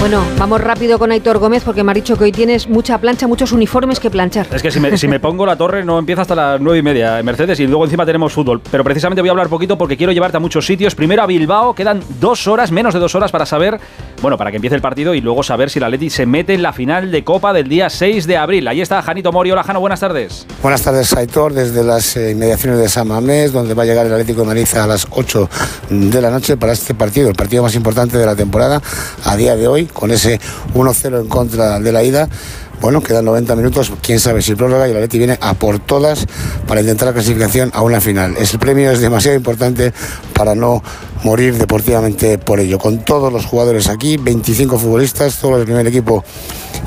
Bueno, vamos rápido con Aitor Gómez porque me ha dicho que hoy tienes mucha plancha, muchos uniformes que planchar. Es que si me, si me pongo la torre no empieza hasta las nueve y media en Mercedes y luego encima tenemos fútbol. Pero precisamente voy a hablar poquito porque quiero llevarte a muchos sitios. Primero a Bilbao, quedan dos horas, menos de dos horas para saber, bueno, para que empiece el partido y luego saber si la Atleti se mete en la final de Copa del día 6 de abril. Ahí está Janito Mori. Hola Jano, buenas tardes. Buenas tardes Aitor, desde las eh, inmediaciones de San Mamés, donde va a llegar el Atlético de Madrid a las 8 de la noche para este partido, el partido más importante de la temporada a día de hoy, con ese 1-0 en contra de la ida. Bueno, quedan 90 minutos, quién sabe si prórroga y la Leti viene a por todas para intentar la clasificación a una final. El premio es demasiado importante para no morir deportivamente por ello. Con todos los jugadores aquí, 25 futbolistas, todos los del primer equipo,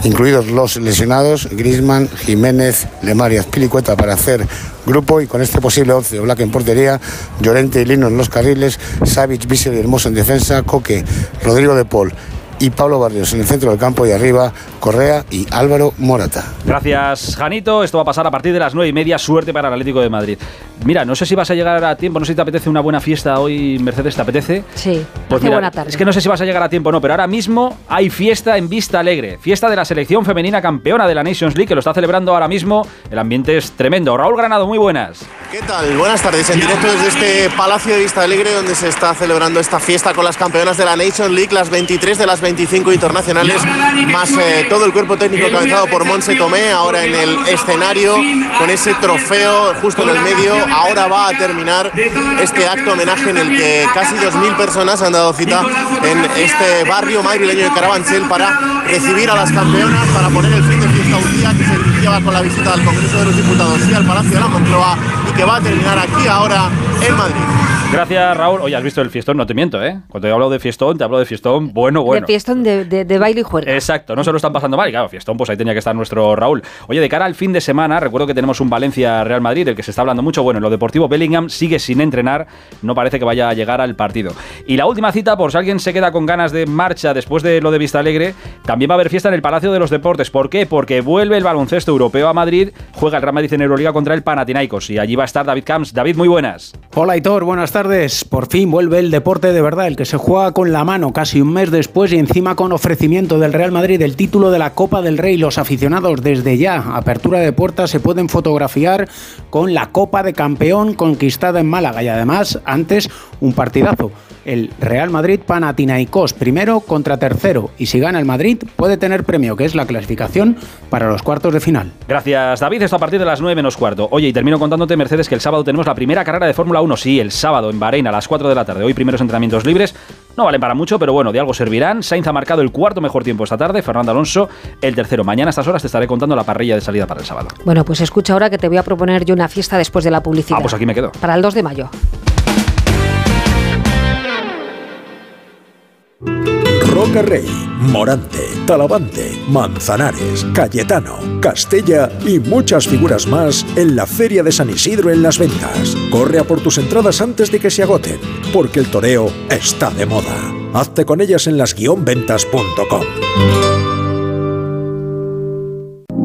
incluidos los lesionados, Grisman, Jiménez, Lemar y Azpilicueta para hacer grupo y con este posible 11, Black en portería, Llorente y Lino en los carriles, Savic, Bissell y Hermoso en defensa, Coque, Rodrigo de Paul y Pablo Barrios en el centro del campo y arriba Correa y Álvaro Morata. Gracias, Janito. Esto va a pasar a partir de las nueve y media. Suerte para el Atlético de Madrid. Mira, no sé si vas a llegar a tiempo, no sé si te apetece una buena fiesta hoy, Mercedes, ¿te apetece? Sí, Pues mira, buena tarde. Es que no sé si vas a llegar a tiempo o no, pero ahora mismo hay fiesta en Vista Alegre. Fiesta de la selección femenina campeona de la Nations League, que lo está celebrando ahora mismo. El ambiente es tremendo. Raúl Granado, muy buenas. ¿Qué tal? Buenas tardes. En directo desde este Palacio de Vista Alegre, donde se está celebrando esta fiesta con las campeonas de la Nations League, las 23 de las 25 internacionales, más eh, todo el cuerpo técnico encabezado por Monse Tomé, ahora en el escenario, con ese trofeo justo en el medio. Ahora va a terminar este acto homenaje en el que casi 2.000 personas han dado cita en este barrio madrileño de Carabanchel para recibir a las campeonas, para poner el fin de fiesta un día que se iniciaba con la visita al Congreso de los Diputados y al Palacio de la Moncloa y que va a terminar aquí ahora en Madrid. Gracias, Raúl. Oye, has visto el fiestón, no te miento, ¿eh? Cuando yo hablo de fiestón, te hablo de fiestón bueno, bueno. De fiestón de, de- de baile y juerga. Exacto, no se lo están pasando mal. Y claro, fiestón, pues ahí tenía que estar nuestro Raúl. Oye, de cara al fin de semana, recuerdo que tenemos un Valencia-Real Madrid, del que se está hablando mucho. Bueno, en lo deportivo, Bellingham sigue sin entrenar, no parece que vaya a llegar al partido. Y la última cita, por si alguien se queda con ganas de marcha después de lo de Vista Alegre, también va a haber fiesta en el Palacio de los Deportes. ¿Por qué? Porque vuelve el baloncesto europeo a Madrid, juega el Real Madrid en Euroliga contra el Panathinaikos. Y allí va a estar David Camps. David, muy buenas. Hola Hitor, buenas tardes. Por fin vuelve el deporte de verdad, el que se juega con la mano casi un mes después y encima con ofrecimiento del Real Madrid del título de la Copa del Rey. Los aficionados desde ya, apertura de puertas, se pueden fotografiar con la Copa de Campeón conquistada en Málaga y además antes un partidazo. El Real Madrid Panathinaikos, primero contra tercero. Y si gana el Madrid, puede tener premio, que es la clasificación para los cuartos de final. Gracias, David. Esto a partir de las 9 menos cuarto. Oye, y termino contándote, Mercedes, que el sábado tenemos la primera carrera de Fórmula 1. Sí, el sábado en Bahrein a las 4 de la tarde. Hoy primeros entrenamientos libres. No valen para mucho, pero bueno, de algo servirán. Sainz ha marcado el cuarto mejor tiempo esta tarde. Fernando Alonso el tercero. Mañana a estas horas te estaré contando la parrilla de salida para el sábado. Bueno, pues escucha ahora que te voy a proponer yo una fiesta después de la publicidad. Ah, pues aquí me quedo. Para el 2 de mayo. Roca Rey, Morante, Talavante, Manzanares, Cayetano, Castella y muchas figuras más en la Feria de San Isidro en las ventas. Corre a por tus entradas antes de que se agoten, porque el toreo está de moda. Hazte con ellas en las-ventas.com.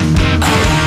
No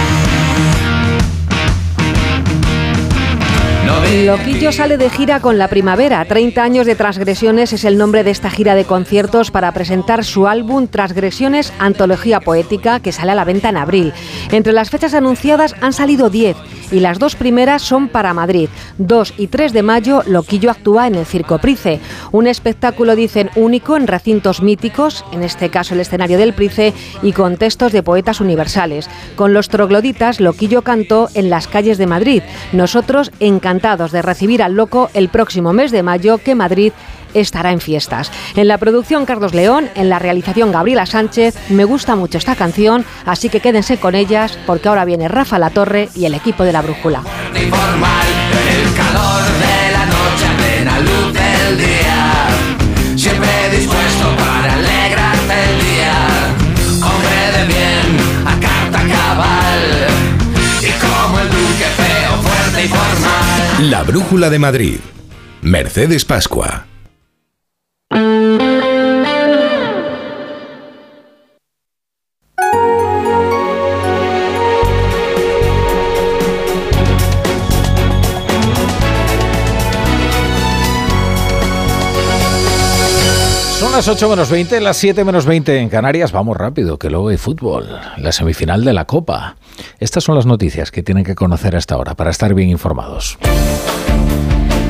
Loquillo sale de gira con la primavera. 30 años de transgresiones es el nombre de esta gira de conciertos para presentar su álbum Transgresiones Antología Poética que sale a la venta en abril. Entre las fechas anunciadas han salido 10 y las dos primeras son para Madrid. 2 y 3 de mayo Loquillo actúa en el Circo Price, un espectáculo dicen único en recintos míticos, en este caso el escenario del Price y con textos de poetas universales. Con los trogloditas Loquillo cantó en las calles de Madrid. Nosotros encantados de recibir al loco el próximo mes de mayo que Madrid estará en fiestas. En la producción Carlos León, en la realización Gabriela Sánchez, me gusta mucho esta canción, así que quédense con ellas porque ahora viene Rafa La Torre y el equipo de la brújula. La Brújula de Madrid. Mercedes Pascua. Las 8 menos 20, las 7 menos 20 en Canarias. Vamos rápido, que luego hay fútbol. La semifinal de la Copa. Estas son las noticias que tienen que conocer hasta ahora para estar bien informados.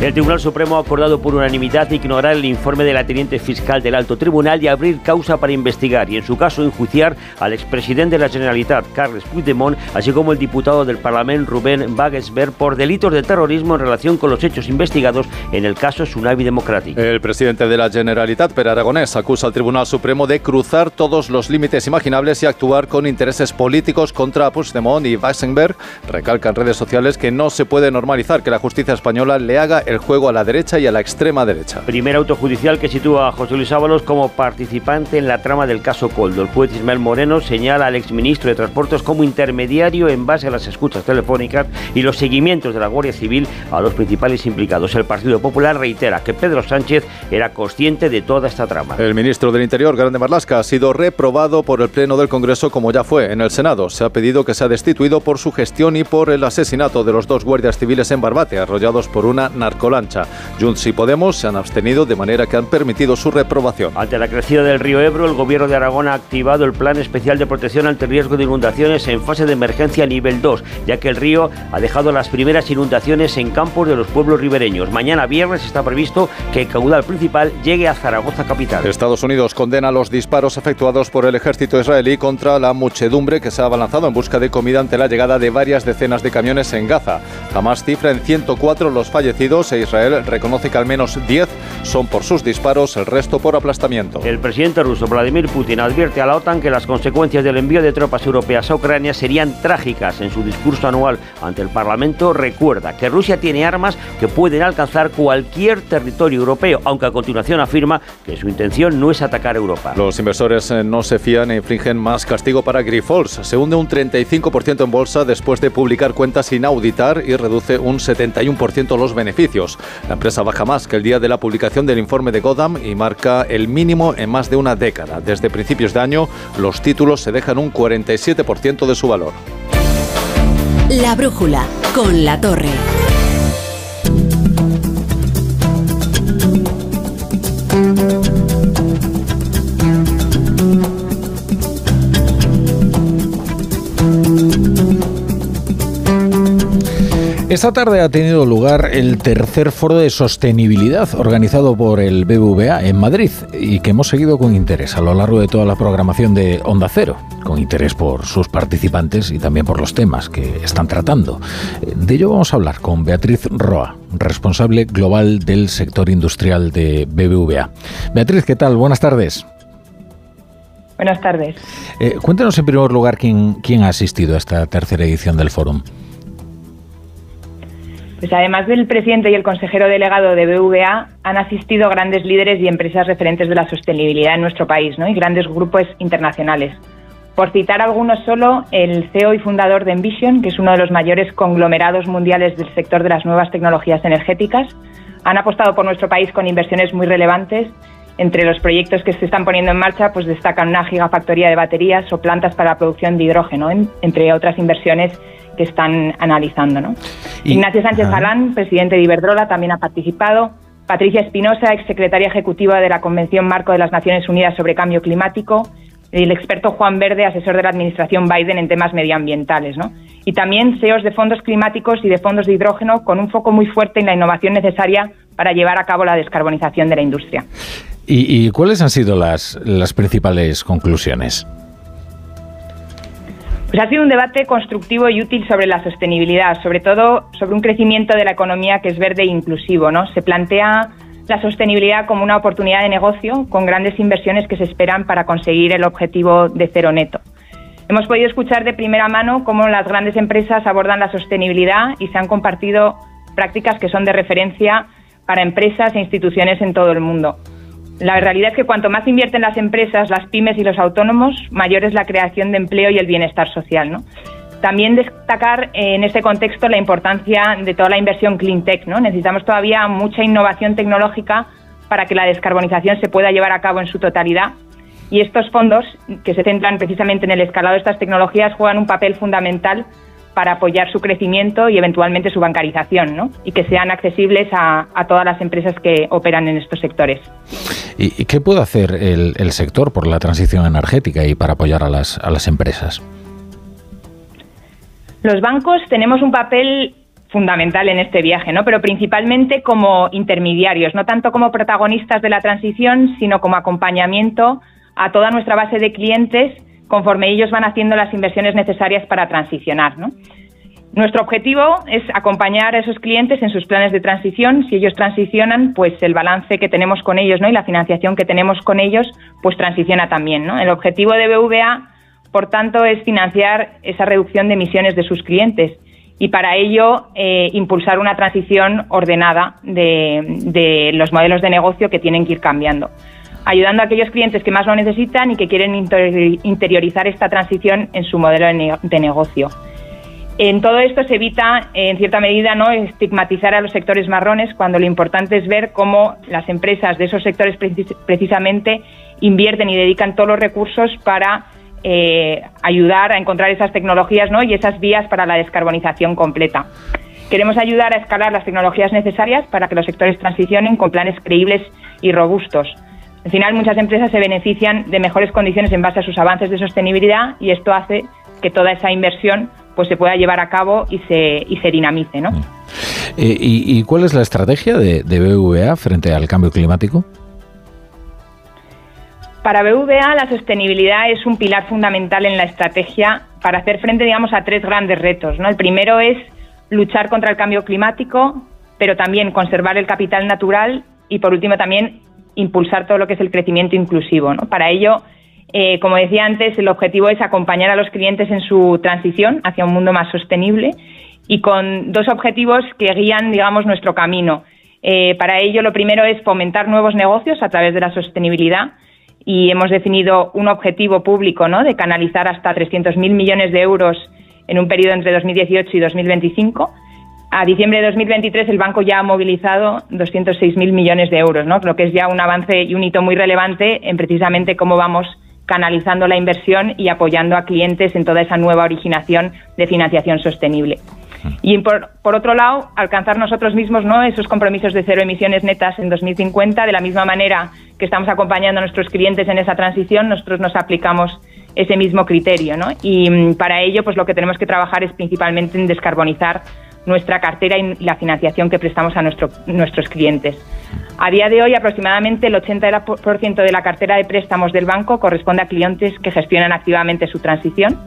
El Tribunal Supremo ha acordado por unanimidad ignorar el informe de la teniente fiscal del Alto Tribunal y abrir causa para investigar y, en su caso, enjuiciar al expresidente de la Generalitat, Carles Puigdemont, así como el diputado del Parlamento, Rubén Wagensberg, por delitos de terrorismo en relación con los hechos investigados en el caso Tsunami Democratic. El presidente de la Generalitat, Per Aragonés, acusa al Tribunal Supremo de cruzar todos los límites imaginables y actuar con intereses políticos contra Puigdemont y Wagensberg. Recalca en redes sociales que no se puede normalizar que la justicia española le haga el juego a la derecha y a la extrema derecha. Primer autojudicial que sitúa a José Luis Ábalos como participante en la trama del caso Coldo. El juez Ismael Moreno señala al exministro de Transportes como intermediario en base a las escuchas telefónicas y los seguimientos de la Guardia Civil a los principales implicados. El Partido Popular reitera que Pedro Sánchez era consciente de toda esta trama. El ministro del Interior, Grande Marlasca, ha sido reprobado por el Pleno del Congreso como ya fue en el Senado. Se ha pedido que sea destituido por su gestión y por el asesinato de los dos guardias civiles en Barbate, arrollados por una narcolancha. Junts y Podemos se han abstenido de manera que han permitido su reprobación. Ante la crecida del río Ebro, el gobierno de Aragón ha activado el Plan Especial de Protección ante riesgo de inundaciones en fase de emergencia nivel 2, ya que el río ha dejado las primeras inundaciones en campos de los pueblos ribereños. Mañana viernes está previsto que el caudal principal llegue a Zaragoza capital. Estados Unidos condena los disparos efectuados por el ejército israelí contra la muchedumbre que se ha abalanzado en busca de comida ante la llegada de varias decenas de camiones en Gaza. Jamás cifra en 104 los fallecidos e Israel reconoce que al menos 10 son por sus disparos, el resto por aplastamiento. El presidente ruso Vladimir Putin advierte a la OTAN que las consecuencias del envío de tropas europeas a Ucrania serían trágicas. En su discurso anual ante el Parlamento recuerda que Rusia tiene armas que pueden alcanzar cualquier territorio europeo, aunque a continuación afirma que su intención no es atacar Europa. Los inversores eh, no se fían e infringen más castigo para Grifols. Se hunde un 35% en bolsa después de publicar cuentas sin auditar y reduce un 71% los beneficios. La empresa baja más que el día de la publicación del informe de Godam y marca el mínimo en más de una década. Desde principios de año, los títulos se dejan un 47% de su valor. La brújula con la torre. Esta tarde ha tenido lugar el tercer foro de sostenibilidad organizado por el BBVA en Madrid y que hemos seguido con interés a lo largo de toda la programación de Onda Cero, con interés por sus participantes y también por los temas que están tratando. De ello vamos a hablar con Beatriz Roa, responsable global del sector industrial de BBVA. Beatriz, ¿qué tal? Buenas tardes. Buenas tardes. Eh, cuéntanos en primer lugar quién, quién ha asistido a esta tercera edición del foro. Pues además del presidente y el consejero delegado de BVA, han asistido grandes líderes y empresas referentes de la sostenibilidad en nuestro país ¿no? y grandes grupos internacionales. Por citar algunos solo, el CEO y fundador de Envision, que es uno de los mayores conglomerados mundiales del sector de las nuevas tecnologías energéticas, han apostado por nuestro país con inversiones muy relevantes. Entre los proyectos que se están poniendo en marcha, pues destacan una gigafactoría de baterías o plantas para la producción de hidrógeno, entre otras inversiones que están analizando. ¿no? Ignacio Sánchez Galán, presidente de Iberdrola, también ha participado. Patricia Espinosa, exsecretaria ejecutiva de la Convención Marco de las Naciones Unidas sobre Cambio Climático. El experto Juan Verde, asesor de la administración Biden en temas medioambientales. ¿no? Y también CEOs de fondos climáticos y de fondos de hidrógeno con un foco muy fuerte en la innovación necesaria para llevar a cabo la descarbonización de la industria. ¿Y, y cuáles han sido las, las principales conclusiones? Pues ha sido un debate constructivo y útil sobre la sostenibilidad, sobre todo sobre un crecimiento de la economía que es verde e inclusivo. ¿no? Se plantea la sostenibilidad como una oportunidad de negocio con grandes inversiones que se esperan para conseguir el objetivo de cero neto. Hemos podido escuchar de primera mano cómo las grandes empresas abordan la sostenibilidad y se han compartido prácticas que son de referencia para empresas e instituciones en todo el mundo. La realidad es que cuanto más invierten las empresas, las pymes y los autónomos, mayor es la creación de empleo y el bienestar social. También destacar en este contexto la importancia de toda la inversión clean tech. ¿no? Necesitamos todavía mucha innovación tecnológica para que la descarbonización se pueda llevar a cabo en su totalidad. Y estos fondos, que se centran precisamente en el escalado de estas tecnologías, juegan un papel fundamental para apoyar su crecimiento y eventualmente su bancarización, ¿no? y que sean accesibles a, a, todas las empresas que operan en estos sectores. ¿Y, qué puede hacer el, el, sector por la transición energética y para apoyar a las, a las empresas? Los bancos tenemos un papel fundamental en este viaje, ¿no? pero principalmente como intermediarios, no tanto como protagonistas de la transición, sino como acompañamiento a toda nuestra base de clientes conforme ellos van haciendo las inversiones necesarias para transicionar. Nuestro objetivo es acompañar a esos clientes en sus planes de transición. Si ellos transicionan, pues el balance que tenemos con ellos y la financiación que tenemos con ellos, pues transiciona también. El objetivo de BVA, por tanto, es financiar esa reducción de emisiones de sus clientes y para ello eh, impulsar una transición ordenada de, de los modelos de negocio que tienen que ir cambiando ayudando a aquellos clientes que más lo necesitan y que quieren interiorizar esta transición en su modelo de, negocio. En todo esto se evita, en cierta medida, no estigmatizar a los sectores marrones cuando lo importante es ver cómo las empresas de esos sectores precisamente invierten y dedican todos los recursos para eh, ayudar a encontrar esas tecnologías ¿no? y esas vías para la descarbonización completa. Queremos ayudar a escalar las tecnologías necesarias para que los sectores transicionen con planes creíbles y robustos. Al final, muchas empresas se benefician de mejores condiciones en base a sus avances de sostenibilidad y esto hace que toda esa inversión pues se pueda llevar a cabo y se, y se dinamice. ¿no? Eh, ¿Y, ¿Y, cuál es la estrategia de, de BVA frente al cambio climático? Para BVA la sostenibilidad es un pilar fundamental en la estrategia para hacer frente, digamos, a tres grandes retos. ¿no? El primero es luchar contra el cambio climático, pero también conservar el capital natural y, por último, también impulsar todo lo que es el crecimiento inclusivo. Para ello, eh, como decía antes, el objetivo es acompañar a los clientes en su transición hacia un mundo más sostenible y con dos objetivos que guían, digamos, nuestro camino. Eh, para ello, lo primero es fomentar nuevos negocios a través de la sostenibilidad y hemos definido un objetivo público ¿no? de canalizar hasta 300.000 millones de euros en un periodo entre 2018 y 2025 a diciembre de 2023 el banco ya ha movilizado 206.000 millones de euros, ¿no? Lo que es ya un avance y un hito muy relevante en precisamente cómo vamos canalizando la inversión y apoyando a clientes en toda esa nueva originación de financiación sostenible. Y por, por, otro lado, alcanzar nosotros mismos ¿no? esos compromisos de cero emisiones netas en 2050, de la misma manera que estamos acompañando a nuestros clientes en esa transición, nosotros nos aplicamos ese mismo criterio. ¿no? Y mm, para ello, pues lo que tenemos que trabajar es principalmente en descarbonizar nuestra cartera y la financiación que prestamos a nuestro, nuestros clientes. A día de hoy, aproximadamente el 80% de la cartera de préstamos del banco corresponde a clientes que gestionan activamente su transición.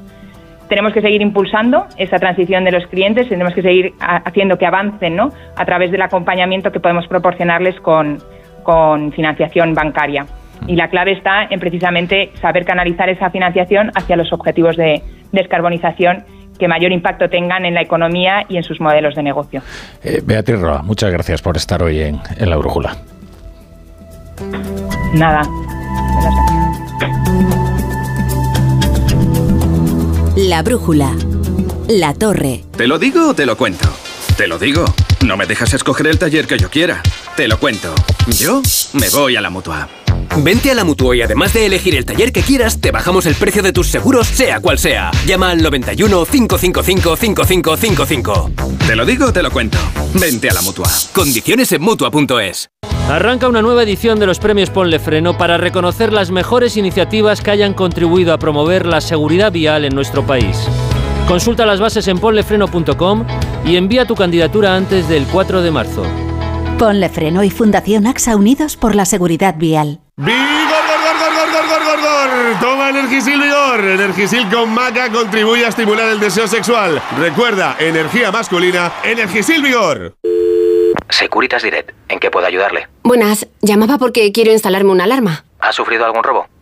Tenemos que seguir impulsando esa transición de los clientes, tenemos que seguir haciendo que avancen ¿no? a través del acompañamiento que podemos proporcionarles con, con financiación bancaria. Y la clave está en precisamente saber canalizar esa financiación hacia los objetivos de descarbonización que mayor impacto tengan en la economía y en sus modelos de negocio. Eh, Beatriz Roa, muchas gracias por estar hoy en, en La Brújula. Nada. La Brújula. La Torre. ¿Te lo digo o te lo cuento? Te lo digo. No me dejas escoger el taller que yo quiera. Te lo cuento. Yo me voy a la mutua. Vente a la Mutua y además de elegir el taller que quieras, te bajamos el precio de tus seguros, sea cual sea. Llama al 91 555 5555. Te lo digo, te lo cuento. Vente a la Mutua. Condiciones en Mutua.es. Arranca una nueva edición de los premios Ponle Freno para reconocer las mejores iniciativas que hayan contribuido a promover la seguridad vial en nuestro país. Consulta las bases en ponlefreno.com y envía tu candidatura antes del 4 de marzo. Ponle Freno y Fundación AXA Unidos por la Seguridad Vial. ¡Vigor, gor, gor, gor, gor, gor, gor, gor! Toma Energisil Vigor. Energisil con maca contribuye a estimular el deseo sexual. Recuerda, energía masculina, Energisil Vigor. Securitas Direct, ¿en qué puedo ayudarle? Buenas, llamaba porque quiero instalarme una alarma. ¿Ha sufrido algún robo?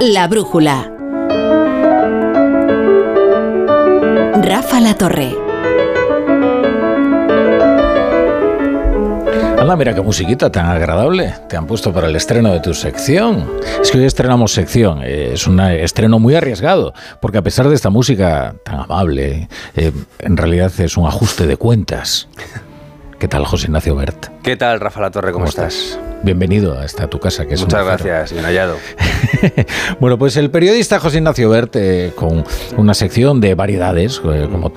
La brújula. Rafa La Torre. Anda, mira qué musiquita tan agradable te han puesto para el estreno de tu sección. Es que hoy estrenamos sección, eh, es un estreno muy arriesgado, porque a pesar de esta música tan amable, eh, en realidad es un ajuste de cuentas. ¿Qué tal, José Ignacio Bert? ¿Qué tal, Rafa La Torre? ¿Cómo, estás? Bienvenido a esta tu casa, que es Muchas gracias, bien hallado. Bueno, pues el periodista José Ignacio Bert, eh, con una sección de variedades, eh, como,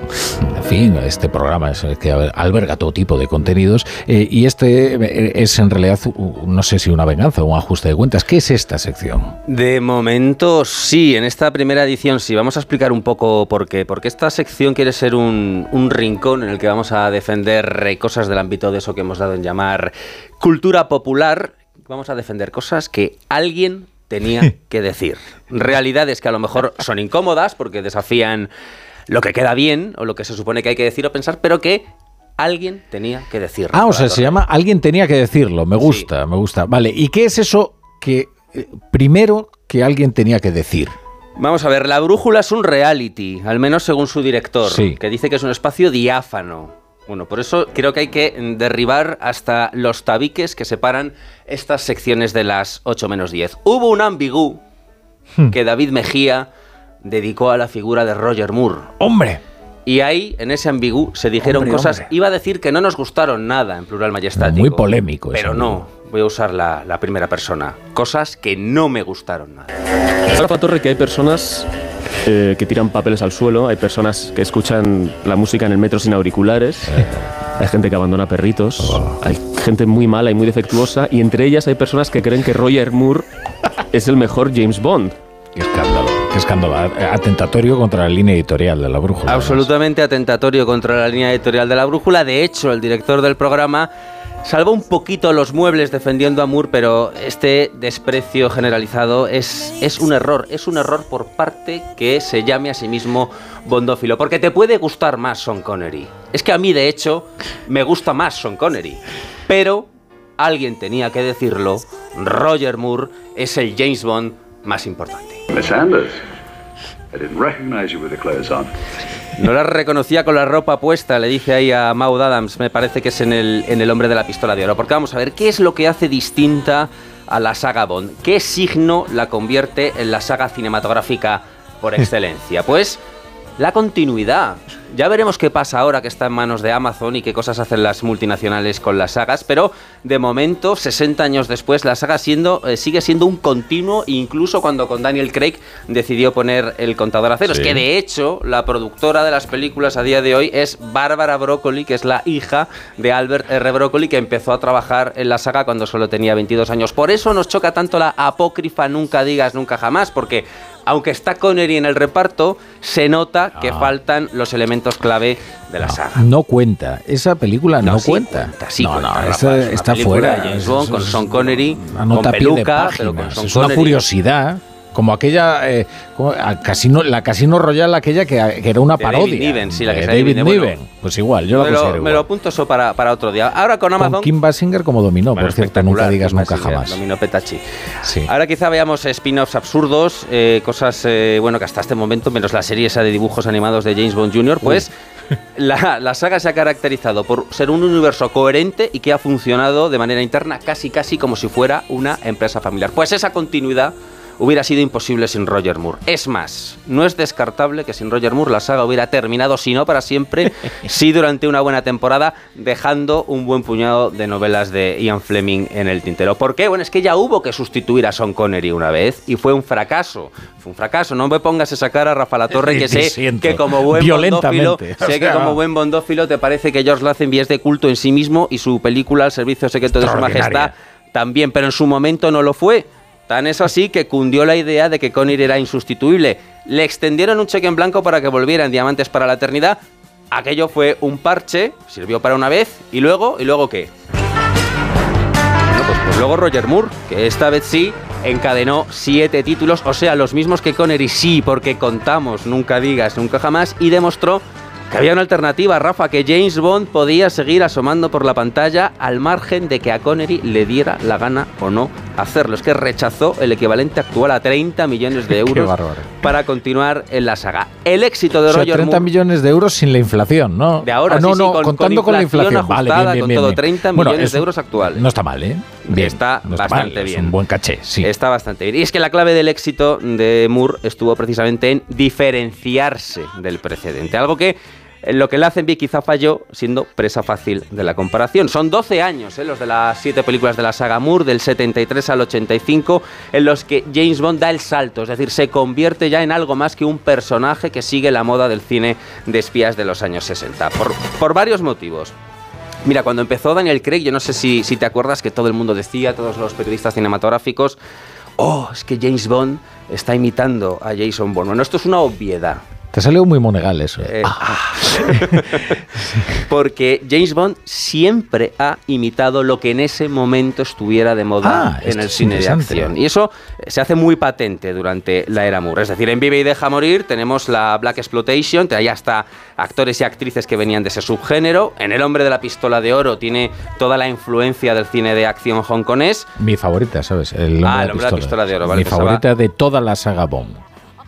en fin, este programa es el que alberga todo tipo de contenidos, eh, y este es en realidad, no sé si una venganza o un ajuste de cuentas. ¿Qué es esta sección? De momento sí, en esta primera edición sí. Vamos a explicar un poco por qué. Porque esta sección quiere ser un, un rincón en el que vamos a defender cosas del ámbito de eso que hemos dado en llamar cultura popular. Vamos a defender cosas que alguien tenía que decir. Realidades que a lo mejor son incómodas porque desafían lo que queda bien o lo que se supone que hay que decir o pensar, pero que alguien tenía que decir. Ah, o sea, se llama Alguien tenía que decirlo. Me gusta, me gusta. Vale, ¿y qué es eso que eh, primero que alguien tenía que decir? Vamos a ver, La Brújula es un reality, al menos según su director, Sí. que dice que es un espacio diáfano. Bueno, por eso creo que hay que derribar hasta los tabiques que separan estas secciones de las 8 menos 10. Hubo un ambigú que David Mejía dedicó a la figura de Roger Moore. ¡Hombre! Y ahí, en ese ambigú, se dijeron Hombre, cosas, hombre. iba a decir que no nos gustaron nada en plural majestático. Muy polémico Pero no, voy a usar la, la primera persona. Cosas que no me gustaron nada. Rafa Torre que hay personas eh, que tiran papeles al suelo, hay personas que escuchan la música en el metro sin auriculares, hay gente que abandona perritos, hay gente muy mala y muy defectuosa, y entre ellas hay personas que creen que Roger Moore es el mejor James Bond. Qué escándalo, qué escándalo. Atentatorio contra la línea editorial de la brújula. Absolutamente atentatorio contra la línea editorial de la brújula. De hecho, el director del programa salvó un poquito los muebles defendiendo a Moore, pero este desprecio generalizado es, es un error. Es un error por parte que se llame a sí mismo bondófilo. Porque te puede gustar más Sean Connery. Es que a mí, de hecho, me gusta más Sean Connery. Pero alguien tenía que decirlo. Roger Moore es el James Bond más importante. Miss Anders, I didn't recognize you with the clothes on. No la reconocía con la ropa puesta, le dije ahí a Maud Adams, me parece que es en el, en el hombre de la pistola de oro. Porque vamos a ver, ¿qué es lo que hace distinta a la saga Bond? ¿Qué signo la convierte en la saga cinematográfica por excelencia? Pues la continuidad. Ya veremos qué pasa ahora que está en manos de Amazon y qué cosas hacen las multinacionales con las sagas, pero de momento, 60 años después, la saga siendo, eh, sigue siendo un continuo, incluso cuando con Daniel Craig decidió poner el contador a ceros, Sí. que de hecho la productora de las películas a día de hoy es Bárbara Broccoli, que es la hija de Albert R. Broccoli, que empezó a trabajar en la saga cuando solo tenía 22 años. Por eso nos choca tanto la apócrifa Nunca digas nunca jamás, porque aunque está Connery en el reparto, se nota que Ah. faltan los elementos clave de la saga. No cuenta. Esa película no, No, sí cuenta. sí no, cuenta, no, esa una está fuera. James Es- Bond con Sean Connery, con peluca, pero con Sean Es una Connery. curiosidad. Como aquella, eh, como Casino, la Casino Royale, aquella que, que era una De parodia. David Niven, sí, la que de David Niven. Pues igual, yo la me, considero lo, igual. me lo apunto eso para, para otro día. Ahora con Con Amazon... Kim Basinger como dominó, Bueno, por cierto, nunca digas nunca Basinger, jamás. Dominó Petachi. Sí. Ahora quizá veamos spin-offs absurdos, eh, cosas eh, bueno que hasta este momento, menos la serie esa de dibujos animados de James Bond Jr., pues la, la saga se ha caracterizado por ser un universo coherente y que ha funcionado de manera interna casi casi como si fuera una empresa familiar. Pues esa continuidad hubiera sido imposible sin Roger Moore. Es más, no es descartable que sin Roger Moore la saga hubiera terminado, si no para siempre, sí durante una buena temporada, dejando un buen puñado de novelas de Ian Fleming en el tintero. ¿Por qué? Bueno, es que ya hubo que sustituir a Sean Connery una vez y fue un fracaso. Fue un fracaso. No me pongas esa cara, Rafa La Torre, que sé que como buen bondófilo. O sé que como buen bondófilo te parece que George Lazenby es de culto en sí mismo y su película El servicio secreto de su majestad también, pero en su momento no lo fue. Tan es así que cundió la idea de que Connery era insustituible. Le extendieron un cheque en blanco para que volviera en Diamantes para la Eternidad. Aquello fue un parche, sirvió para una vez, y luego, ¿y luego qué? Bueno, pues, pues luego Roger Moore, que esta vez sí encadenó siete títulos, o sea, los mismos que Connery, sí, porque contamos, nunca digas, nunca jamás, y demostró que había una alternativa, Rafa, que James Bond podía seguir asomando por la pantalla al margen de que a Connery le diera la gana o no hacerlo. Es que rechazó el equivalente actual a 30 millones de euros para continuar en la saga. El éxito de O sea, Roger 30 Moore... millones de euros sin la inflación, ¿no? De ahora, Ah, no, sí, sí, no, con- contando con con, la inflación inflación. Vale, ajustada, bien, bien, con todo, bien. 30 Bueno, millones es- de euros actuales. No está mal, ¿eh? Bien, Está no bastante mal, bien. Es un buen caché, sí. Está bastante bien. Y es que la clave del éxito de Moore estuvo precisamente en diferenciarse del precedente. Algo que lo que Lazenby quizá falló siendo presa fácil de la comparación. Son 12 años ¿eh? los de las siete películas de la saga Moore, del 73 al 85, en los que James Bond da el salto, es decir, se convierte ya en algo más que un personaje que sigue la moda del cine de espías de los años 60, por, por varios motivos. Mira, cuando empezó Daniel Craig, yo no sé si, si te acuerdas que todo el mundo decía, todos los periodistas cinematográficos, oh, es que James Bond está imitando a Jason Bourne. Bueno, esto es una obviedad. Te salió muy monegal eso. Eh, porque James Bond siempre ha imitado lo que en ese momento estuviera de moda Ah, en el cine de acción. Y eso se hace muy patente durante la era Moore. Es decir, en Vive y Deja Morir tenemos la Black Exploitation, hay hasta actores y actrices que venían de ese subgénero. En El Hombre de la Pistola de Oro tiene toda la influencia del cine de acción hongkonés. Mi favorita, ¿sabes? El Ah, el hombre de la pistola de oro, vale, Mi pensaba- favorita de toda la saga Bond.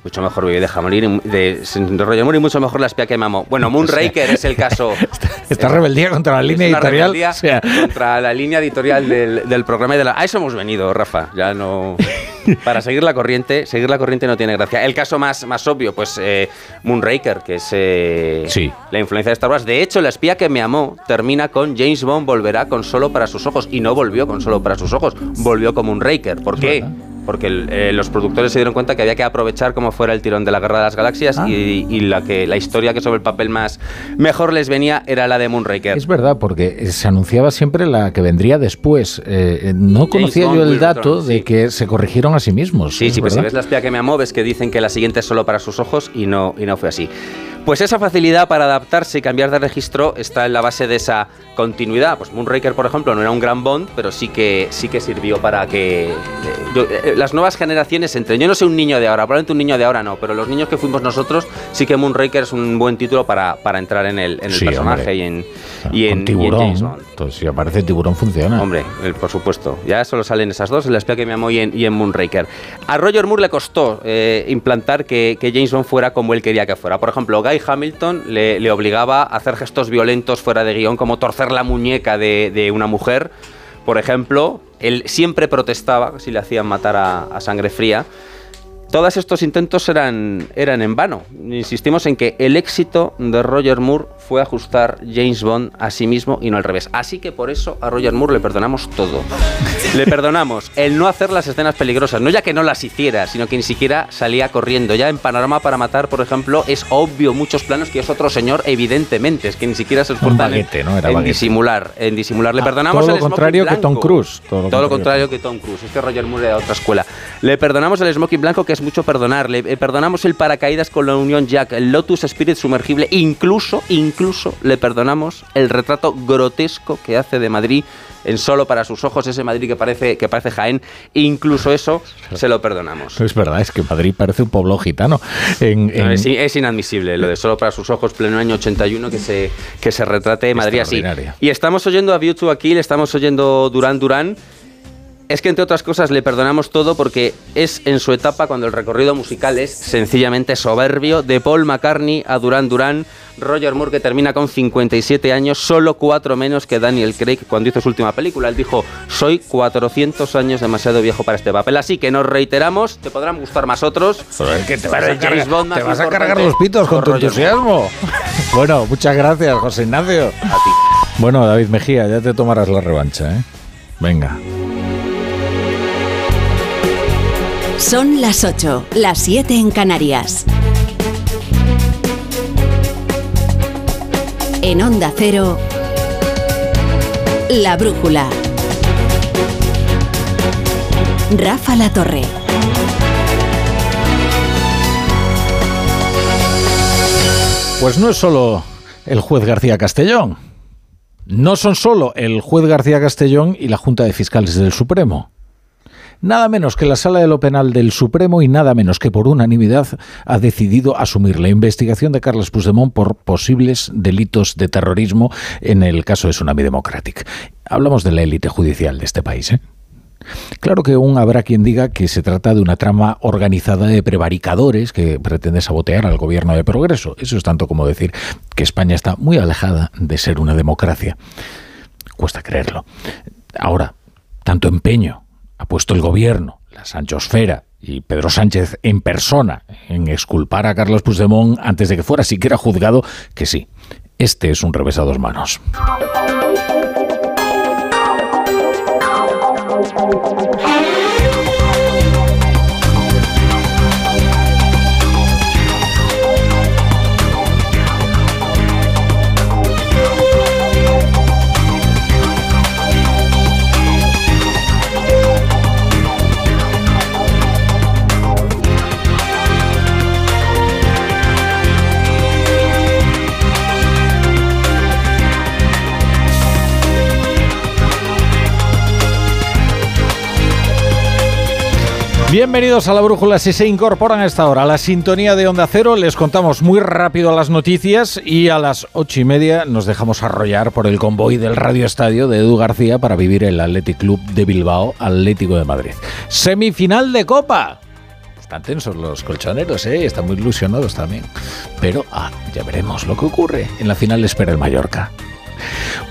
Mucho mejor Vive Deja Morir de, de Moore y mucho mejor La espía que me amó. Bueno, Moonraker es el caso... Esta rebeldía contra la línea editorial. rebeldía o sea, contra la línea editorial del, del programa y de la. A eso hemos venido, Rafa. Ya no. Para seguir la corriente, seguir la corriente no tiene gracia. El caso más, más obvio, pues eh, Moonraker, que es eh, Sí. la influencia de Star Wars. De hecho, la espía que me amó termina con James Bond volverá con solo para sus ojos. Y no volvió con solo para sus ojos, volvió como Moonraker. ¿Por qué? Porque el- eh, los productores se dieron cuenta que había que aprovechar como fuera el tirón de la Guerra de las Galaxias Ah. y, y la que la historia que sobre el papel más mejor les venía era la de Moonraker. es verdad, porque se anunciaba siempre la que vendría después. Eh, no conocía yo el dato return, de sí. que se corrigieron a sí mismos. Sí, ¿es sí, pues si ves la espía que me amó, ves que dicen que la siguiente es solo para sus ojos y no, y no fue así. Pues esa facilidad para adaptarse y cambiar de registro está en la base de esa continuidad. Pues Moonraker, por ejemplo, no era un gran Bond, pero sí que, sí que sirvió para que eh, yo- eh, las nuevas generaciones entren. Yo no soy un niño de ahora, probablemente un niño de ahora no, pero los niños que fuimos nosotros, sí que Moonraker es un buen título para, para entrar en el, en el Sí, personaje hombre. y en, y en, y en tiburón. James Bond. Entonces, si aparece tiburón, funciona. Hombre, el- por supuesto. Ya solo salen esas dos, en La espía que me amó y en, y en Moonraker. A Roger Moore le costó eh, implantar que, que James Bond fuera como él quería que fuera. Por ejemplo, Guy Hamilton le, obligaba a hacer gestos violentos fuera de guion, como torcer la muñeca de, una mujer. Por ejemplo, él siempre protestaba si le hacían matar a sangre fría. Todos estos intentos eran, eran en vano. Insistimos en que el éxito de Roger Moore fue ajustar James Bond a sí mismo y no al revés. Así que por eso a Roger Moore le perdonamos todo. Le perdonamos el no hacer las escenas peligrosas, no ya que no las hiciera, sino que ni siquiera salía corriendo. Ya en Panorama para Matar, por ejemplo, es obvio muchos planos que es otro señor, evidentemente, es que ni siquiera se esfuerza en, ¿no? En disimular. En disimular. Le Ah, perdonamos todo lo el contrario que Tom. Cruise, todo lo Todo contrario. contrario que Tom Cruise. Es que Roger Moore era de otra escuela. Le perdonamos el smoking blanco, que es mucho perdonar. Le eh, perdonamos el paracaídas con la Unión Jack, el Lotus Spirit sumergible. Incluso, incluso le perdonamos el retrato grotesco que hace de Madrid en solo para sus ojos, ese Madrid que parece, que parece Jaén. Incluso eso se lo perdonamos. Es verdad, es que Madrid parece un pueblo gitano. En, No, en- es, es inadmisible lo de solo para sus ojos, pleno año 81, que se, que se retrate Madrid así. Y estamos oyendo a View to aquí, le estamos oyendo Durán Durán. Es que entre otras cosas le perdonamos todo porque es en su etapa cuando el recorrido musical es sencillamente soberbio, de Paul McCartney a Durán Durán, Roger Moore que termina con 57 años, solo cuatro menos que Daniel Craig cuando hizo su última película. Él dijo, soy 400 años demasiado viejo para este papel. Así que nos reiteramos, te podrán gustar más otros. Joder, que te vas, pero a cargar, Bond más te vas a importante cargar los pitos con con tu Roger Moore. entusiasmo. Bueno, muchas gracias, José Ignacio. Bueno, David Mejía, ya te tomarás la revancha, ¿eh? Venga. Son las 8, las 7 en Canarias. En Onda Cero, La Brújula. Rafa La Torre. Pues no es solo el juez García Castellón. No son solo el juez García Castellón y la Junta de Fiscales del Supremo. Nada menos que la Sala de lo Penal del Supremo y nada menos que por unanimidad ha decidido asumir la investigación de Carles Puigdemont por posibles delitos de terrorismo en el caso de Tsunami Democratic. Hablamos de la élite judicial de este país, ¿eh? Claro que aún habrá quien diga que se trata de una trama organizada de prevaricadores que pretende sabotear al gobierno de progreso. Eso es tanto como decir que España está muy alejada de ser una democracia. Cuesta creerlo. Ahora, tanto empeño ha puesto el gobierno, la Sanchosfera y Pedro Sánchez en persona en exculpar a Carlos Puigdemont antes de que fuera siquiera juzgado que sí. Este es un revés a dos manos. Bienvenidos a la Brújula. Si se incorporan a esta hora a la sintonía de Onda Cero, les contamos muy rápido las noticias y a las ocho y media nos dejamos arrollar por el convoy del Radio Estadio de Edu García para vivir el Athletic Club de Bilbao, Atlético de Madrid. Semifinal de Copa. Están tensos los colchoneros, ¿eh? Están muy ilusionados también. Pero, ah, ya veremos lo que ocurre. En la final espera el Mallorca.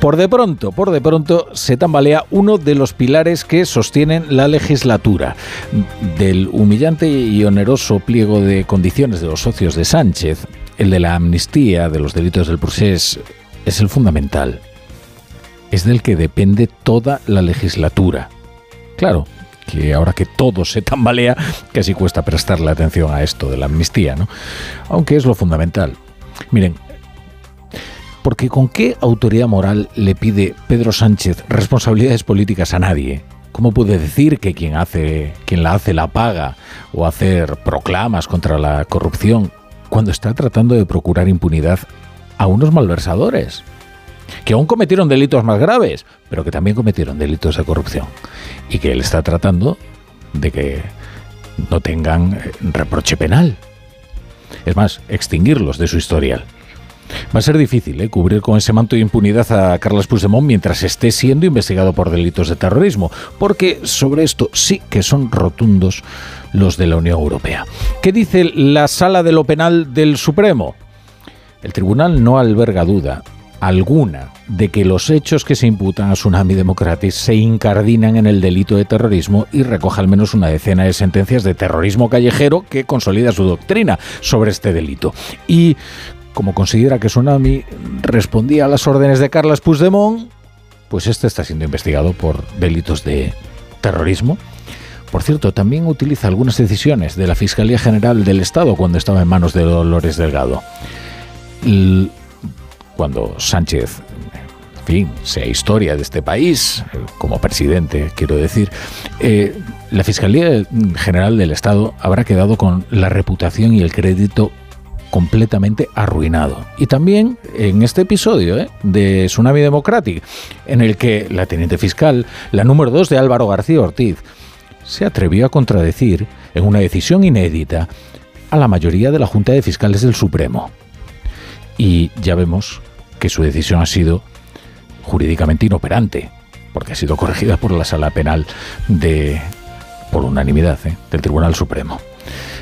Por de pronto, por de pronto se tambalea uno de los pilares que sostienen la legislatura. Del humillante y oneroso pliego de condiciones de los socios de Sánchez, el de la amnistía de los delitos del procés es el fundamental. Es del que depende toda la legislatura. Claro, que ahora que todo se tambalea, casi cuesta prestarle atención a esto de la amnistía, ¿no? Aunque es lo fundamental. Miren, porque ¿con qué autoridad moral le pide Pedro Sánchez responsabilidades políticas a nadie? ¿Cómo puede decir que quien, hace, quien la hace la paga o hacer proclamas contra la corrupción cuando está tratando de procurar impunidad a unos malversadores? Que aún cometieron delitos más graves, pero que también cometieron delitos de corrupción. Y que él está tratando de que no tengan eh, reproche penal. Es más, extinguirlos de su historial. Va a ser difícil ¿eh? cubrir con ese manto de impunidad a Carles Puigdemont mientras esté siendo investigado por delitos de terrorismo, porque sobre esto sí que son rotundos los de la Unión Europea. ¿Qué dice la Sala de lo Penal del Supremo? El tribunal no alberga duda alguna de que los hechos que se imputan a Tsunami Democratis se incardinan en el delito de terrorismo y recoge al menos una decena de sentencias de terrorismo callejero que consolida su doctrina sobre este delito. Y como considera que Tsunami respondía a las órdenes de Carles Puigdemont, pues este está siendo investigado por delitos de terrorismo. Por cierto, también utiliza algunas decisiones de la Fiscalía General del Estado cuando estaba en manos de Dolores Delgado. Cuando Sánchez, en fin, sea historia de este país, eh, como presidente, quiero decir, eh, la Fiscalía General del Estado habrá quedado con la reputación y el crédito completamente arruinado. Y también en este episodio ¿eh? de Tsunami Democratic, en el que la teniente fiscal, la número 2 de Álvaro García Ortiz, se atrevió a contradecir en una decisión inédita a la mayoría de la Junta de Fiscales del Supremo. Y ya vemos que su decisión ha sido jurídicamente inoperante, porque ha sido corregida por la Sala Penal de por unanimidad ¿eh? del Tribunal Supremo.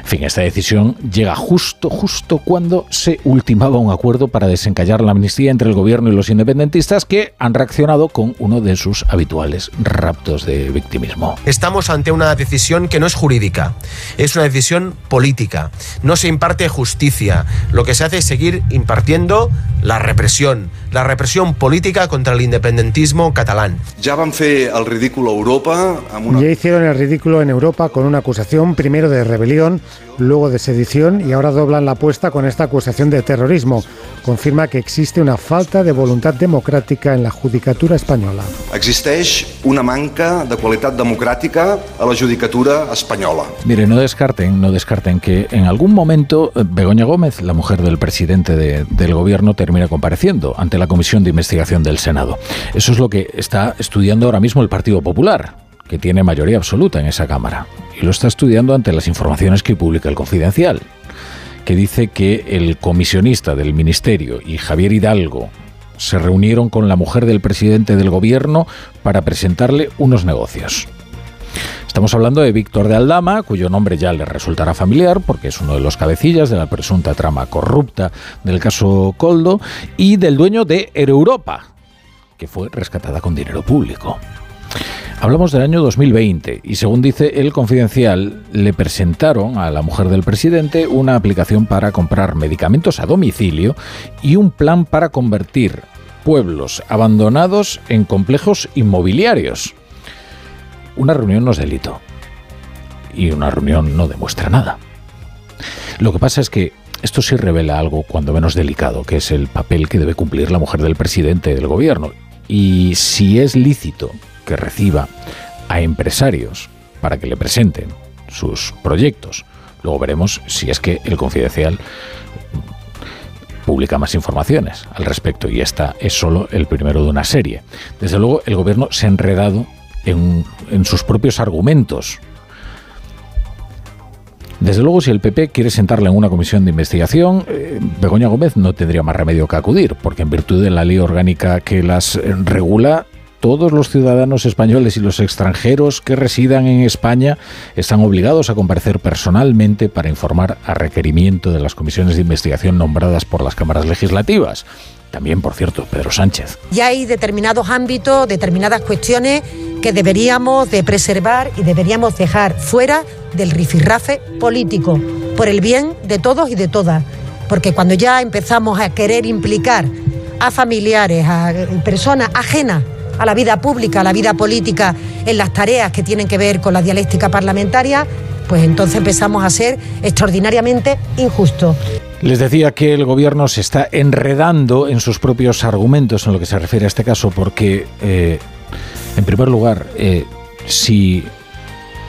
En fin, esta decisión llega justo, justo cuando se ultimaba un acuerdo para desencallar la amnistía entre el gobierno y los independentistas que han reaccionado con uno de sus habituales raptos de victimismo. Estamos ante una decisión que no es jurídica, es una decisión política. No se imparte justicia, lo que se hace es seguir impartiendo la represión, la represión política contra el independentismo catalán. Ja van fer el ridícul a Europa amb una... Ya hicieron el ridículo en Europa con una acusación primero de rebelión, luego de sedición y ahora doblan la apuesta con esta acusación de terrorismo. Confirma que existe una falta de voluntad democrática en la judicatura española. Existeix una manca de qualitat democràtica a la judicatura espanyola. Mire, no descarten, no descarten que en algún momento eh, Begoña Gómez, la mujer del presidente de- del gobierno, termine compareciendo ante la Comisión de Investigación del Senado. Eso es lo que está estudiando ahora mismo el Partido Popular, que tiene mayoría absoluta en esa Cámara. Y lo está estudiando ante las informaciones que publica el Confidencial, que dice que el comisionista del Ministerio y Javier Hidalgo se reunieron con la mujer del presidente del gobierno para presentarle unos negocios. Estamos hablando de Víctor de Aldama, cuyo nombre ya le resultará familiar porque es uno de los cabecillas de la presunta trama corrupta del caso Coldo, y del dueño de Europa, que fue rescatada con dinero público. Hablamos del año 2020 y según dice el confidencial, le presentaron a la mujer del presidente una aplicación para comprar medicamentos a domicilio y un plan para convertir pueblos abandonados en complejos inmobiliarios. Una reunión no es delito y una reunión no demuestra nada. Lo que pasa es que esto sí revela algo cuando menos delicado, que es el papel que debe cumplir la mujer del presidente del gobierno. Y si es lícito que reciba a empresarios para que le presenten sus proyectos, luego veremos si es que el confidencial publica más informaciones al respecto y esta es solo el primero de una serie. Desde luego el gobierno se ha enredado en, sus propios argumentos desde luego, si el PP quiere sentarla en una comisión de investigación, eh, Begoña Gómez no tendría más remedio que acudir, porque en virtud de la ley orgánica que las eh, regula, todos los ciudadanos españoles y los extranjeros que residan en España están obligados a comparecer personalmente para informar a requerimiento de las comisiones de investigación nombradas por las cámaras legislativas. También, por cierto, Pedro Sánchez. Y hay determinados ámbitos, determinadas cuestiones que deberíamos de preservar y deberíamos dejar fuera del rifirrafe político, por el bien de todos y de todas. Porque cuando ya empezamos a querer implicar a familiares, a personas ajenas a la vida pública, a la vida política, en las tareas que tienen que ver con la dialéctica parlamentaria, pues entonces empezamos a ser extraordinariamente injustos. Les decía que el gobierno se está enredando en sus propios argumentos en lo que se refiere a este caso, porque, eh, en primer lugar, eh, si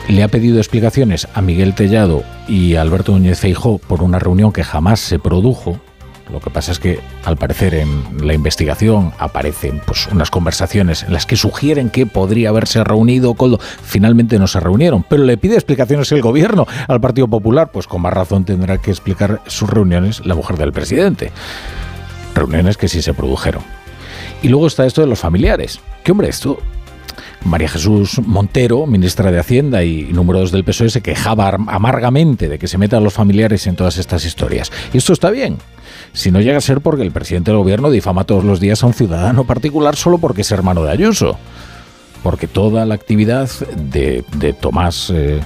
le ha pedido explicaciones a Miguel Tellado y a Alberto Núñez Feijó por una reunión que jamás se produjo, lo que pasa es que, al parecer, en la investigación aparecen pues, unas conversaciones en las que sugieren que podría haberse reunido Coldo. Finalmente no se reunieron, pero le pide explicaciones el gobierno al Partido Popular. Pues con más razón tendrá que explicar sus reuniones la mujer del presidente. Reuniones que sí se produjeron. Y luego está esto de los familiares. Que hombre, esto María Jesús Montero, ministra de Hacienda y número 2 del PSOE, se quejaba amargamente de que se metan los familiares en todas estas historias. Y esto está bien. si no llega a ser porque el presidente del gobierno difama todos los días a un ciudadano particular solo porque es hermano de Ayuso. Porque toda la actividad de, de Tomás eh,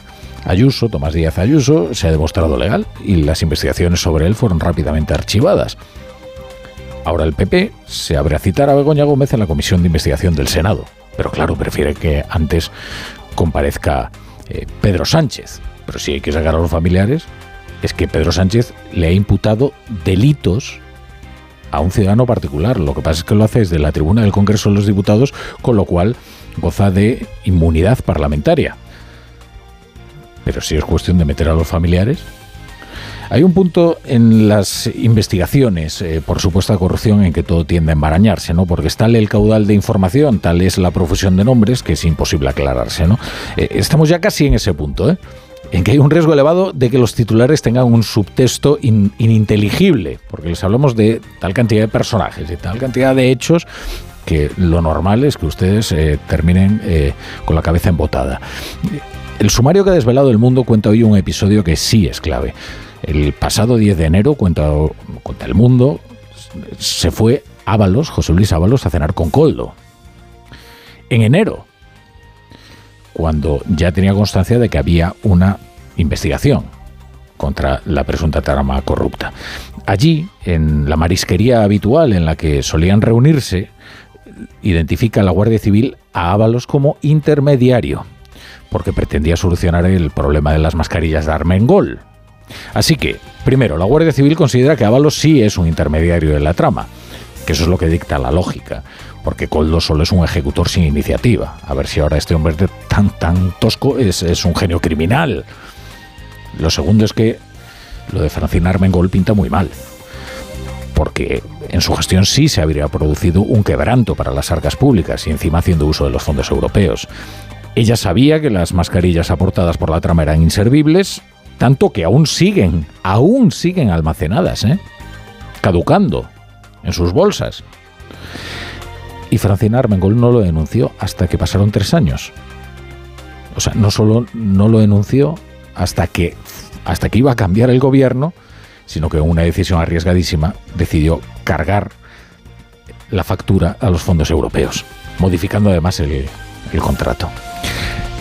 Ayuso, Tomás Díaz Ayuso, se ha demostrado legal y las investigaciones sobre él fueron rápidamente archivadas. Ahora el PP se abre a citar a Begoña Gómez en la Comisión de Investigación del Senado. Pero claro, prefiere que antes comparezca eh, Pedro Sánchez. Pero si hay que sacar a los familiares, es que Pedro Sánchez le ha imputado delitos a un ciudadano particular. Lo que pasa es que lo hace desde la tribuna del Congreso de los Diputados, con lo cual goza de inmunidad parlamentaria. Pero si es cuestión de meter a los familiares, hay un punto en las investigaciones eh, por supuesta corrupción en que todo tiende a embarañarse, ¿no? Porque está el caudal de información, tal es la profusión de nombres que es imposible aclararse, ¿no? Eh, estamos ya casi en ese punto, ¿eh? en que hay un riesgo elevado de que los titulares tengan un subtexto ininteligible, porque les hablamos de tal cantidad de personajes y tal cantidad de hechos que lo normal es que ustedes eh, terminen con la cabeza embotada. El sumario que ha desvelado el mundo cuenta hoy un episodio que sí es clave. El pasado 10 de enero, cuenta, el mundo, se fue Ábalos, José Luis Ábalos, a cenar con Coldo. En enero, cuando ya tenía constancia de que había una investigación contra la presunta trama corrupta. Allí, en la marisquería habitual en la que solían reunirse, identifica la Guardia Civil a Ábalos como intermediario, porque pretendía solucionar el problema de las mascarillas de Armengol, Así que, primero, la Guardia Civil considera que Ábalos sí es un intermediario de la trama, que eso es lo que dicta la lógica, porque Coldo solo es un ejecutor sin iniciativa. A ver si ahora este hombre tan, tan tosco es, es un genio criminal. Lo segundo es que lo de Francina Armengol pinta muy mal, porque en su gestión sí se habría producido un quebranto para las arcas públicas y encima haciendo uso de los fondos europeos. Ella sabía que las mascarillas aportadas por la trama eran inservibles tanto que aún siguen, aún siguen almacenadas, ¿eh? caducando en sus bolsas. Y Francina Armengol no lo denunció hasta que pasaron tres años. O sea, no solo no lo denunció hasta que, hasta que iba a cambiar el gobierno, sino que una decisión arriesgadísima decidió cargar la factura a los fondos europeos, modificando además el, el contrato.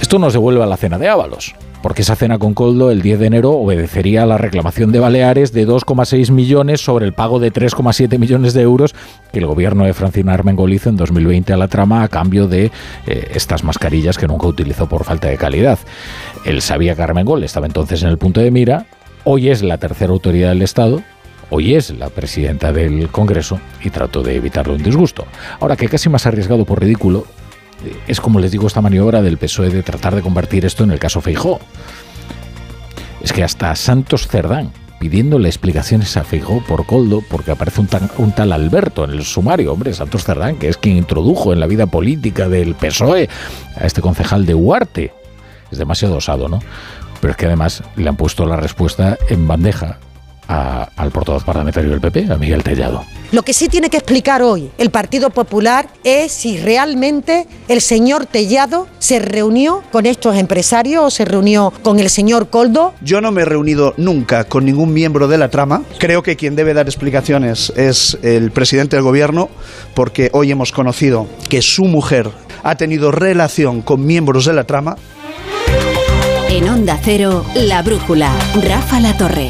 Esto nos devuelve a la cena de Ábalos porque esa cena con Coldo el 10 de enero obedecería a la reclamación de Baleares de 2,6 millones sobre el pago de 3,7 millones de euros que el gobierno de Francina Armengol hizo en 2020 a la trama a cambio de eh, estas mascarillas que nunca utilizó por falta de calidad. Él sabía que Armengol estaba entonces en el punto de mira, hoy es la tercera autoridad del Estado, hoy es la presidenta del Congreso y trató de evitarle un disgusto. Ahora que casi más arriesgado por ridículo, es como les digo esta maniobra del PSOE de tratar de convertir esto en el caso Feijó. Es que hasta Santos Cerdán pidiéndole explicaciones a Feijó por Coldo porque aparece un, un, tal Alberto en el sumario, hombre, Santos Cerdán, que es quien introdujo en la vida política del PSOE a este concejal de Huarte. Es demasiado osado, ¿no? Pero es que además le han puesto la respuesta en bandeja al portavoz parlamentario del PP, a Miguel Tellado. Lo que sí tiene que explicar hoy el Partido Popular es si realmente el señor Tellado se reunió con estos empresarios o se reunió con el señor Coldo. Yo no me he reunido nunca con ningún miembro de la trama. Creo que quien debe dar explicaciones es el presidente del gobierno, porque hoy hemos conocido que su mujer ha tenido relación con miembros de la trama. En Onda Cero, La Brújula, Rafa La Torre.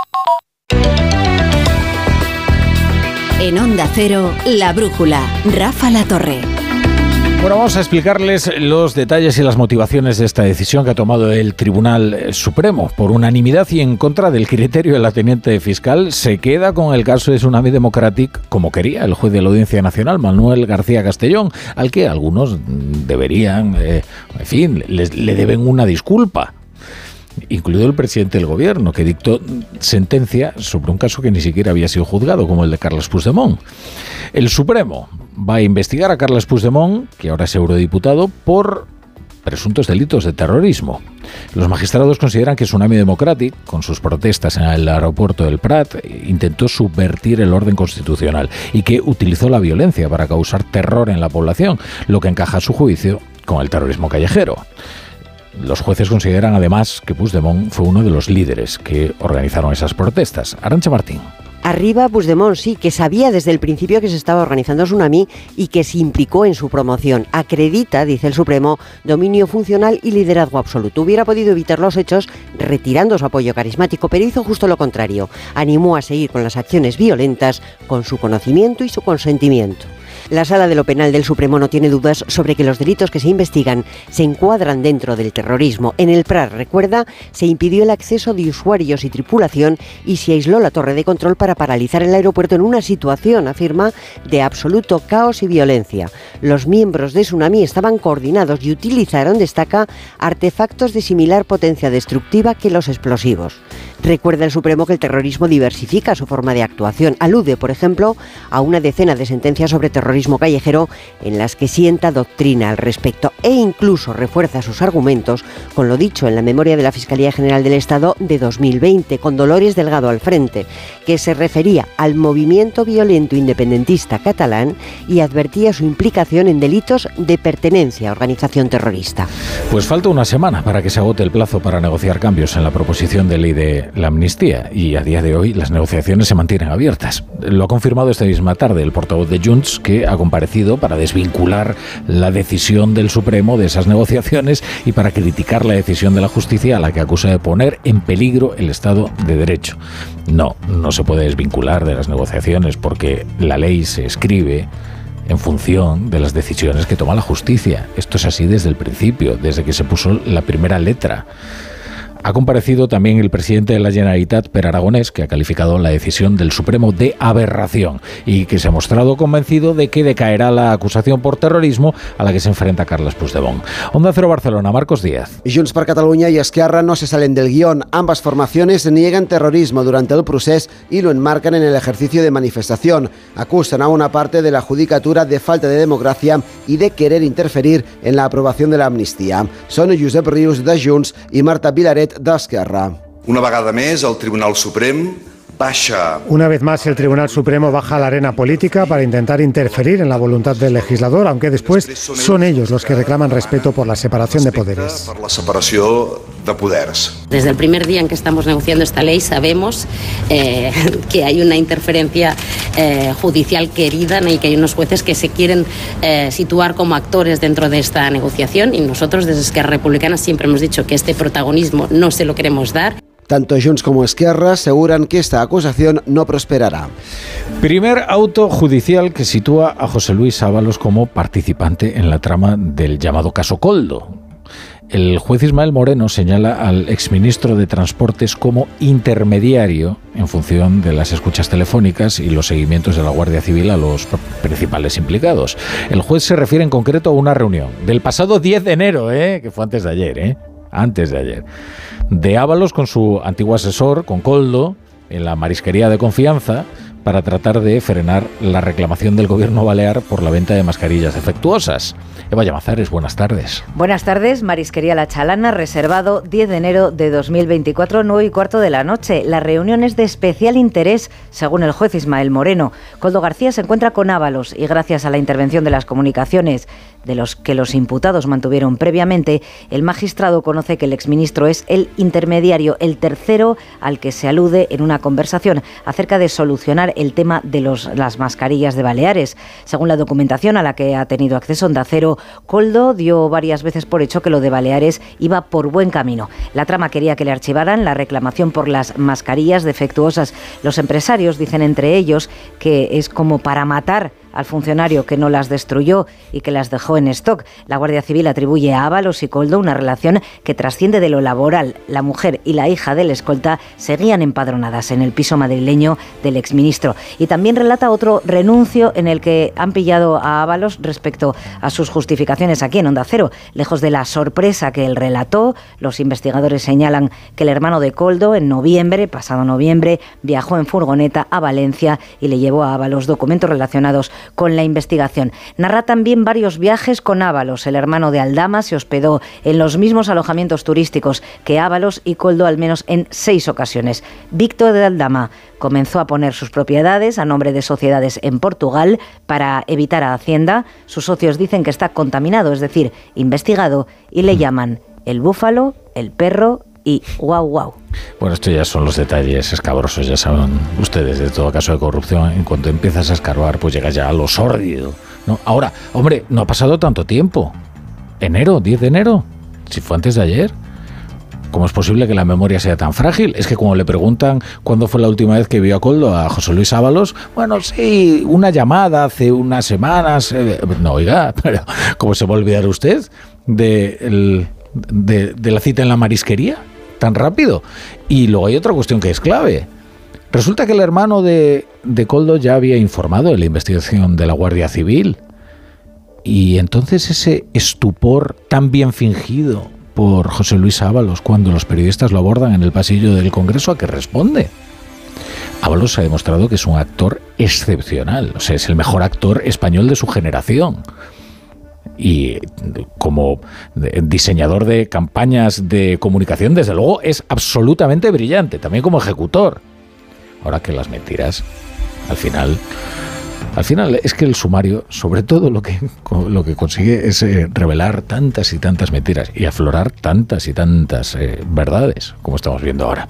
En Onda Cero, La Brújula, Rafa La Torre. Bueno, vamos a explicarles los detalles y las motivaciones de esta decisión que ha tomado el Tribunal Supremo. Por unanimidad y en contra del criterio de la teniente fiscal, se queda con el caso de Tsunami Democratic como quería el juez de la Audiencia Nacional, Manuel García Castellón, al que algunos deberían, eh, en fin, le deben una disculpa incluido el presidente del gobierno, que dictó sentencia sobre un caso que ni siquiera había sido juzgado, como el de Carlos Puigdemont. El Supremo va a investigar a Carlos Puigdemont, que ahora es eurodiputado, por presuntos delitos de terrorismo. Los magistrados consideran que Tsunami Democratic, con sus protestas en el aeropuerto del Prat, intentó subvertir el orden constitucional y que utilizó la violencia para causar terror en la población, lo que encaja a su juicio con el terrorismo callejero. Los jueces consideran además que Puigdemont fue uno de los líderes que organizaron esas protestas. Arancha Martín. Arriba Puigdemont, sí, que sabía desde el principio que se estaba organizando Tsunami y que se implicó en su promoción. Acredita, dice el Supremo, dominio funcional y liderazgo absoluto. Hubiera podido evitar los hechos retirando su apoyo carismático, pero hizo justo lo contrario. Animó a seguir con las acciones violentas con su conocimiento y su consentimiento. La Sala de lo Penal del Supremo no tiene dudas sobre que los delitos que se investigan se encuadran dentro del terrorismo. En el PRAR, recuerda, se impidió el acceso de usuarios y tripulación y se aisló la torre de control para paralizar el aeropuerto en una situación, afirma, de absoluto caos y violencia. Los miembros de Tsunami estaban coordinados y utilizaron, destaca, artefactos de similar potencia destructiva que los explosivos. Recuerda el Supremo que el terrorismo diversifica su forma de actuación. Alude, por ejemplo, a una decena de sentencias sobre terrorismo callejero en las que sienta doctrina al respecto e incluso refuerza sus argumentos con lo dicho en la memoria de la Fiscalía General del Estado de 2020, con Dolores Delgado al frente, que se refería al movimiento violento independentista catalán y advertía su implicación en delitos de pertenencia a organización terrorista. Pues falta una semana para que se agote el plazo para negociar cambios en la proposición de ley de la amnistía y a día de hoy las negociaciones se mantienen abiertas. Lo ha confirmado esta misma tarde el portavoz de Junts que ha comparecido para desvincular la decisión del Supremo de esas negociaciones y para criticar la decisión de la justicia a la que acusa de poner en peligro el Estado de Derecho. No, no se puede desvincular de las negociaciones porque la ley se escribe en función de las decisiones que toma la justicia. Esto es así desde el principio, desde que se puso la primera letra. Ha comparecido también el presidente de la Generalitat, Per Aragonés, que ha calificado la decisión del Supremo de aberración y que se ha mostrado convencido de que decaerá la acusación por terrorismo a la que se enfrenta Carles Puigdemont. Onda Cero Barcelona, Marcos Díaz. Junts per Cataluña y Esquerra no se salen del guion. Ambas formaciones niegan terrorismo durante el proceso y lo enmarcan en el ejercicio de manifestación. Acusan a una parte de la judicatura de falta de democracia y de querer interferir en la aprobación de la amnistía. Son Josep Rius de Junts y Marta Vilaret d'Esquerra. Una vegada més, el Tribunal Suprem una vez más, el Tribunal Supremo baja a la arena política para intentar interferir en la voluntad del legislador, aunque después son ellos los que reclaman respeto por la separación de poderes. Por la separación de poderes. Desde el primer día en que estamos negociando esta ley sabemos eh, que hay una interferencia eh, judicial querida y que hay unos jueces que se quieren eh, situar como actores dentro de esta negociación y nosotros desde Esquerra Republicana siempre hemos dicho que este protagonismo no se lo queremos dar. Tanto Junts como Esquerra aseguran que esta acusación no prosperará. Primer auto judicial que sitúa a José Luis Ábalos como participante en la trama del llamado caso Coldo. El juez Ismael Moreno señala al exministro de Transportes como intermediario en función de las escuchas telefónicas y los seguimientos de la Guardia Civil a los principales implicados. El juez se refiere en concreto a una reunión del pasado 10 de enero, ¿eh? que fue antes de ayer, ¿eh? Antes de ayer, de Ábalos con su antiguo asesor, con Coldo, en la marisquería de confianza, para tratar de frenar la reclamación del gobierno balear por la venta de mascarillas defectuosas. Eva Llamazares, buenas tardes. Buenas tardes, Marisquería La Chalana, reservado 10 de enero de 2024, 9 y cuarto de la noche. La reunión es de especial interés, según el juez Ismael Moreno. Coldo García se encuentra con Ábalos y gracias a la intervención de las comunicaciones de los que los imputados mantuvieron previamente, el magistrado conoce que el exministro es el intermediario, el tercero al que se alude en una conversación acerca de solucionar el tema de los, las mascarillas de Baleares. Según la documentación a la que ha tenido acceso Onda Cero, Coldo dio varias veces por hecho que lo de Baleares iba por buen camino. La trama quería que le archivaran la reclamación por las mascarillas defectuosas. Los empresarios dicen entre ellos que es como para matar al funcionario que no las destruyó y que las dejó en stock. La Guardia Civil atribuye a Ábalos y Coldo una relación que trasciende de lo laboral. La mujer y la hija del escolta seguían empadronadas en el piso madrileño del exministro. Y también relata otro renuncio en el que han pillado a Ábalos respecto a sus justificaciones aquí en Onda Cero. Lejos de la sorpresa que él relató, los investigadores señalan que el hermano de Coldo en noviembre, pasado noviembre, viajó en furgoneta a Valencia y le llevó a Ábalos documentos relacionados con la investigación. Narra también varios viajes con Ábalos. El hermano de Aldama se hospedó en los mismos alojamientos turísticos que Ábalos y Coldo al menos en seis ocasiones. Víctor de Aldama comenzó a poner sus propiedades a nombre de sociedades en Portugal para evitar a Hacienda. Sus socios dicen que está contaminado, es decir, investigado, y le llaman el búfalo, el perro y guau guau. Bueno, esto ya son los detalles escabrosos, ya saben ustedes, de todo caso de corrupción. En cuanto empiezas a escarbar, pues llega ya a lo sórdido. ¿no? Ahora, hombre, no ha pasado tanto tiempo. Enero, 10 de enero, si fue antes de ayer. ¿Cómo es posible que la memoria sea tan frágil? Es que como le preguntan cuándo fue la última vez que vio a Coldo a José Luis Ábalos, bueno, sí, una llamada hace unas semanas. Eh, no, oiga, pero ¿cómo se va a olvidar usted de la cita en la marisquería? Tan rápido. Y luego hay otra cuestión que es clave. Resulta que el hermano de, de Coldo ya había informado de la investigación de la Guardia Civil. Y entonces ese estupor tan bien fingido por José Luis Ábalos cuando los periodistas lo abordan en el pasillo del Congreso, ¿a qué responde? Ábalos ha demostrado que es un actor excepcional, o sea, es el mejor actor español de su generación y como diseñador de campañas de comunicación, desde luego, es absolutamente brillante, también como ejecutor. Ahora que las mentiras, al final, al final es que el sumario, sobre todo lo que, lo que consigue es eh, revelar tantas y tantas mentiras y aflorar tantas y tantas eh, verdades, como estamos viendo ahora.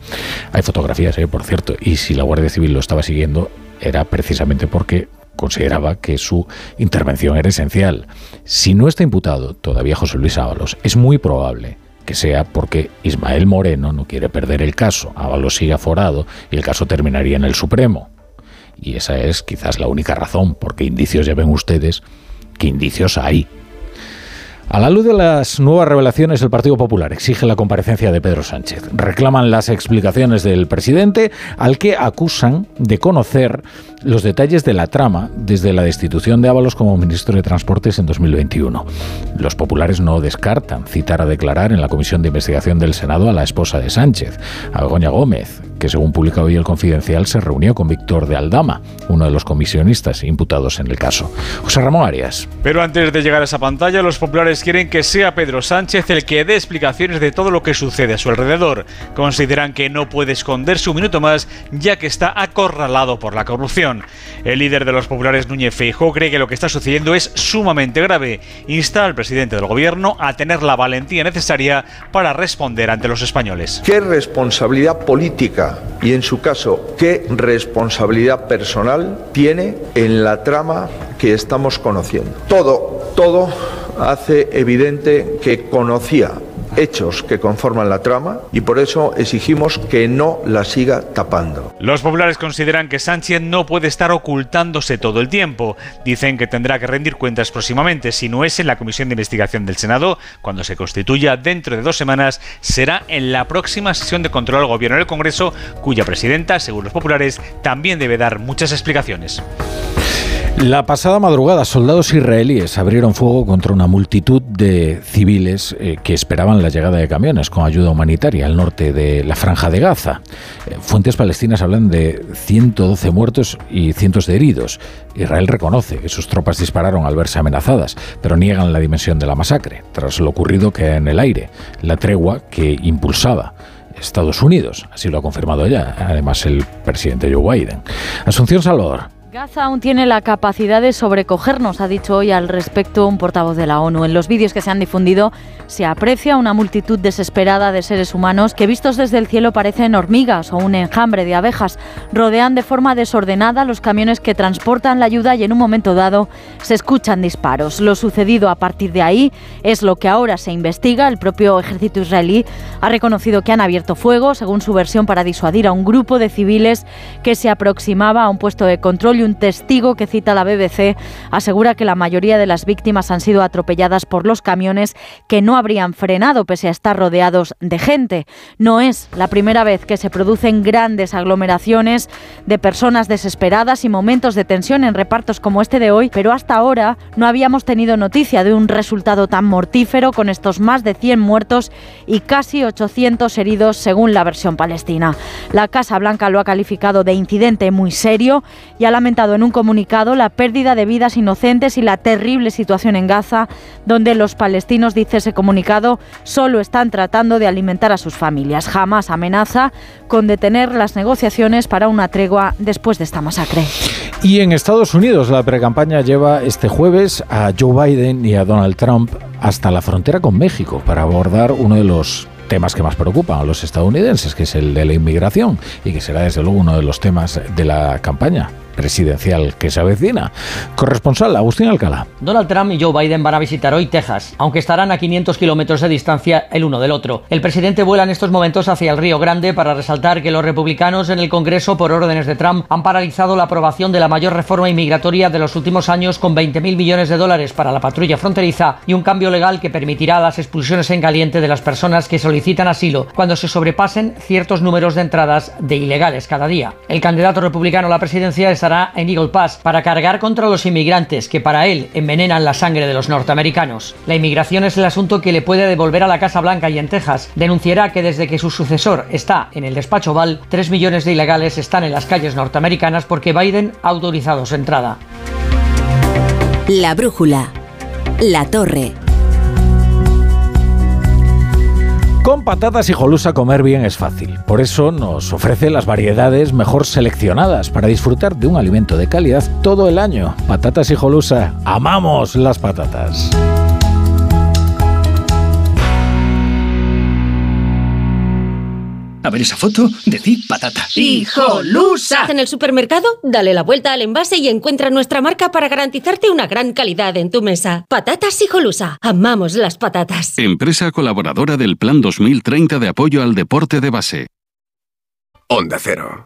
Hay fotografías, eh, por cierto, y si la Guardia Civil lo estaba siguiendo, era precisamente porque consideraba que su intervención era esencial. Si no está imputado todavía José Luis Ábalos, es muy probable que sea porque Ismael Moreno no quiere perder el caso. Ábalos sigue aforado y el caso terminaría en el Supremo. Y esa es quizás la única razón, porque indicios ya ven ustedes que indicios hay. A la luz de las nuevas revelaciones, el Partido Popular exige la comparecencia de Pedro Sánchez. Reclaman las explicaciones del presidente, al que acusan de conocer los detalles de la trama desde la destitución de Ábalos como ministro de Transportes en 2021. Los populares no descartan citar a declarar en la Comisión de Investigación del Senado a la esposa de Sánchez, a Gómez, que según publica hoy el Confidencial se reunió con Víctor de Aldama, uno de los comisionistas imputados en el caso. José Ramón Arias. Pero antes de llegar a esa pantalla, los populares quieren que sea Pedro Sánchez el que dé explicaciones de todo lo que sucede a su alrededor. Consideran que no puede esconderse un minuto más ya que está acorralado por la corrupción. El líder de los populares, Núñez Feijóo, cree que lo que está sucediendo es sumamente grave. Insta al presidente del gobierno a tener la valentía necesaria para responder ante los españoles. ¿Qué responsabilidad política y, en su caso, qué responsabilidad personal tiene en la trama que estamos conociendo? Todo, todo hace evidente que conocía hechos que conforman la trama y por eso exigimos que no la siga tapando. Los populares consideran que Sánchez no puede estar ocultándose todo el tiempo. Dicen que tendrá que rendir cuentas próximamente. Si no es en la Comisión de Investigación del Senado, cuando se constituya dentro de dos semanas, será en la próxima sesión de control al gobierno del Congreso, cuya presidenta, según los populares, también debe dar muchas explicaciones. La pasada madrugada, soldados israelíes abrieron fuego contra una multitud de civiles eh, que esperaban la llegada de camiones con ayuda humanitaria al norte de la franja de Gaza. Eh, fuentes palestinas hablan de 112 muertos y cientos de heridos. Israel reconoce que sus tropas dispararon al verse amenazadas, pero niegan la dimensión de la masacre, tras lo ocurrido que en el aire, la tregua que impulsaba Estados Unidos. Así lo ha confirmado ya, además, el presidente Joe Biden. Asunción Salvador. Gaza aún tiene la capacidad de sobrecogernos, ha dicho hoy al respecto un portavoz de la ONU. En los vídeos que se han difundido se aprecia una multitud desesperada de seres humanos que vistos desde el cielo parecen hormigas o un enjambre de abejas. Rodean de forma desordenada los camiones que transportan la ayuda y en un momento dado se escuchan disparos. Lo sucedido a partir de ahí es lo que ahora se investiga. El propio ejército israelí ha reconocido que han abierto fuego, según su versión, para disuadir a un grupo de civiles que se aproximaba a un puesto de control un testigo que cita la BBC asegura que la mayoría de las víctimas han sido atropelladas por los camiones que no habrían frenado pese a estar rodeados de gente. No es la primera vez que se producen grandes aglomeraciones de personas desesperadas y momentos de tensión en repartos como este de hoy, pero hasta ahora no habíamos tenido noticia de un resultado tan mortífero con estos más de 100 muertos y casi 800 heridos según la versión palestina. La Casa Blanca lo ha calificado de incidente muy serio y ha lamentado en un comunicado la pérdida de vidas inocentes y la terrible situación en Gaza, donde los palestinos, dice ese comunicado, solo están tratando de alimentar a sus familias. Jamás amenaza con detener las negociaciones para una tregua después de esta masacre. Y en Estados Unidos la precampaña lleva este jueves a Joe Biden y a Donald Trump hasta la frontera con México para abordar uno de los temas que más preocupan a los estadounidenses, que es el de la inmigración y que será desde luego uno de los temas de la campaña presidencial que se avecina. Corresponsal Agustín Alcalá. Donald Trump y Joe Biden van a visitar hoy Texas, aunque estarán a 500 kilómetros de distancia el uno del otro. El presidente vuela en estos momentos hacia el Río Grande para resaltar que los republicanos en el Congreso, por órdenes de Trump, han paralizado la aprobación de la mayor reforma inmigratoria de los últimos años con 20.000 millones de dólares para la patrulla fronteriza y un cambio legal que permitirá las expulsiones en caliente de las personas que solicitan asilo cuando se sobrepasen ciertos números de entradas de ilegales cada día. El candidato republicano a la presidencia estará en Eagle Pass para cargar contra los inmigrantes que para él envenenan la sangre de los norteamericanos. La inmigración es el asunto que le puede devolver a la Casa Blanca y en Texas. Denunciará que desde que su sucesor está en el despacho Val, 3 millones de ilegales están en las calles norteamericanas porque Biden ha autorizado su entrada. La brújula. La torre. Con patatas y jolusa comer bien es fácil. Por eso nos ofrece las variedades mejor seleccionadas para disfrutar de un alimento de calidad todo el año. Patatas y jolusa. Amamos las patatas. A ver esa foto, decid patata. ¡Hijolusa! En el supermercado, dale la vuelta al envase y encuentra nuestra marca para garantizarte una gran calidad en tu mesa. Patatas Hijolusa. Amamos las patatas. Empresa colaboradora del Plan 2030 de apoyo al deporte de base. Onda Cero.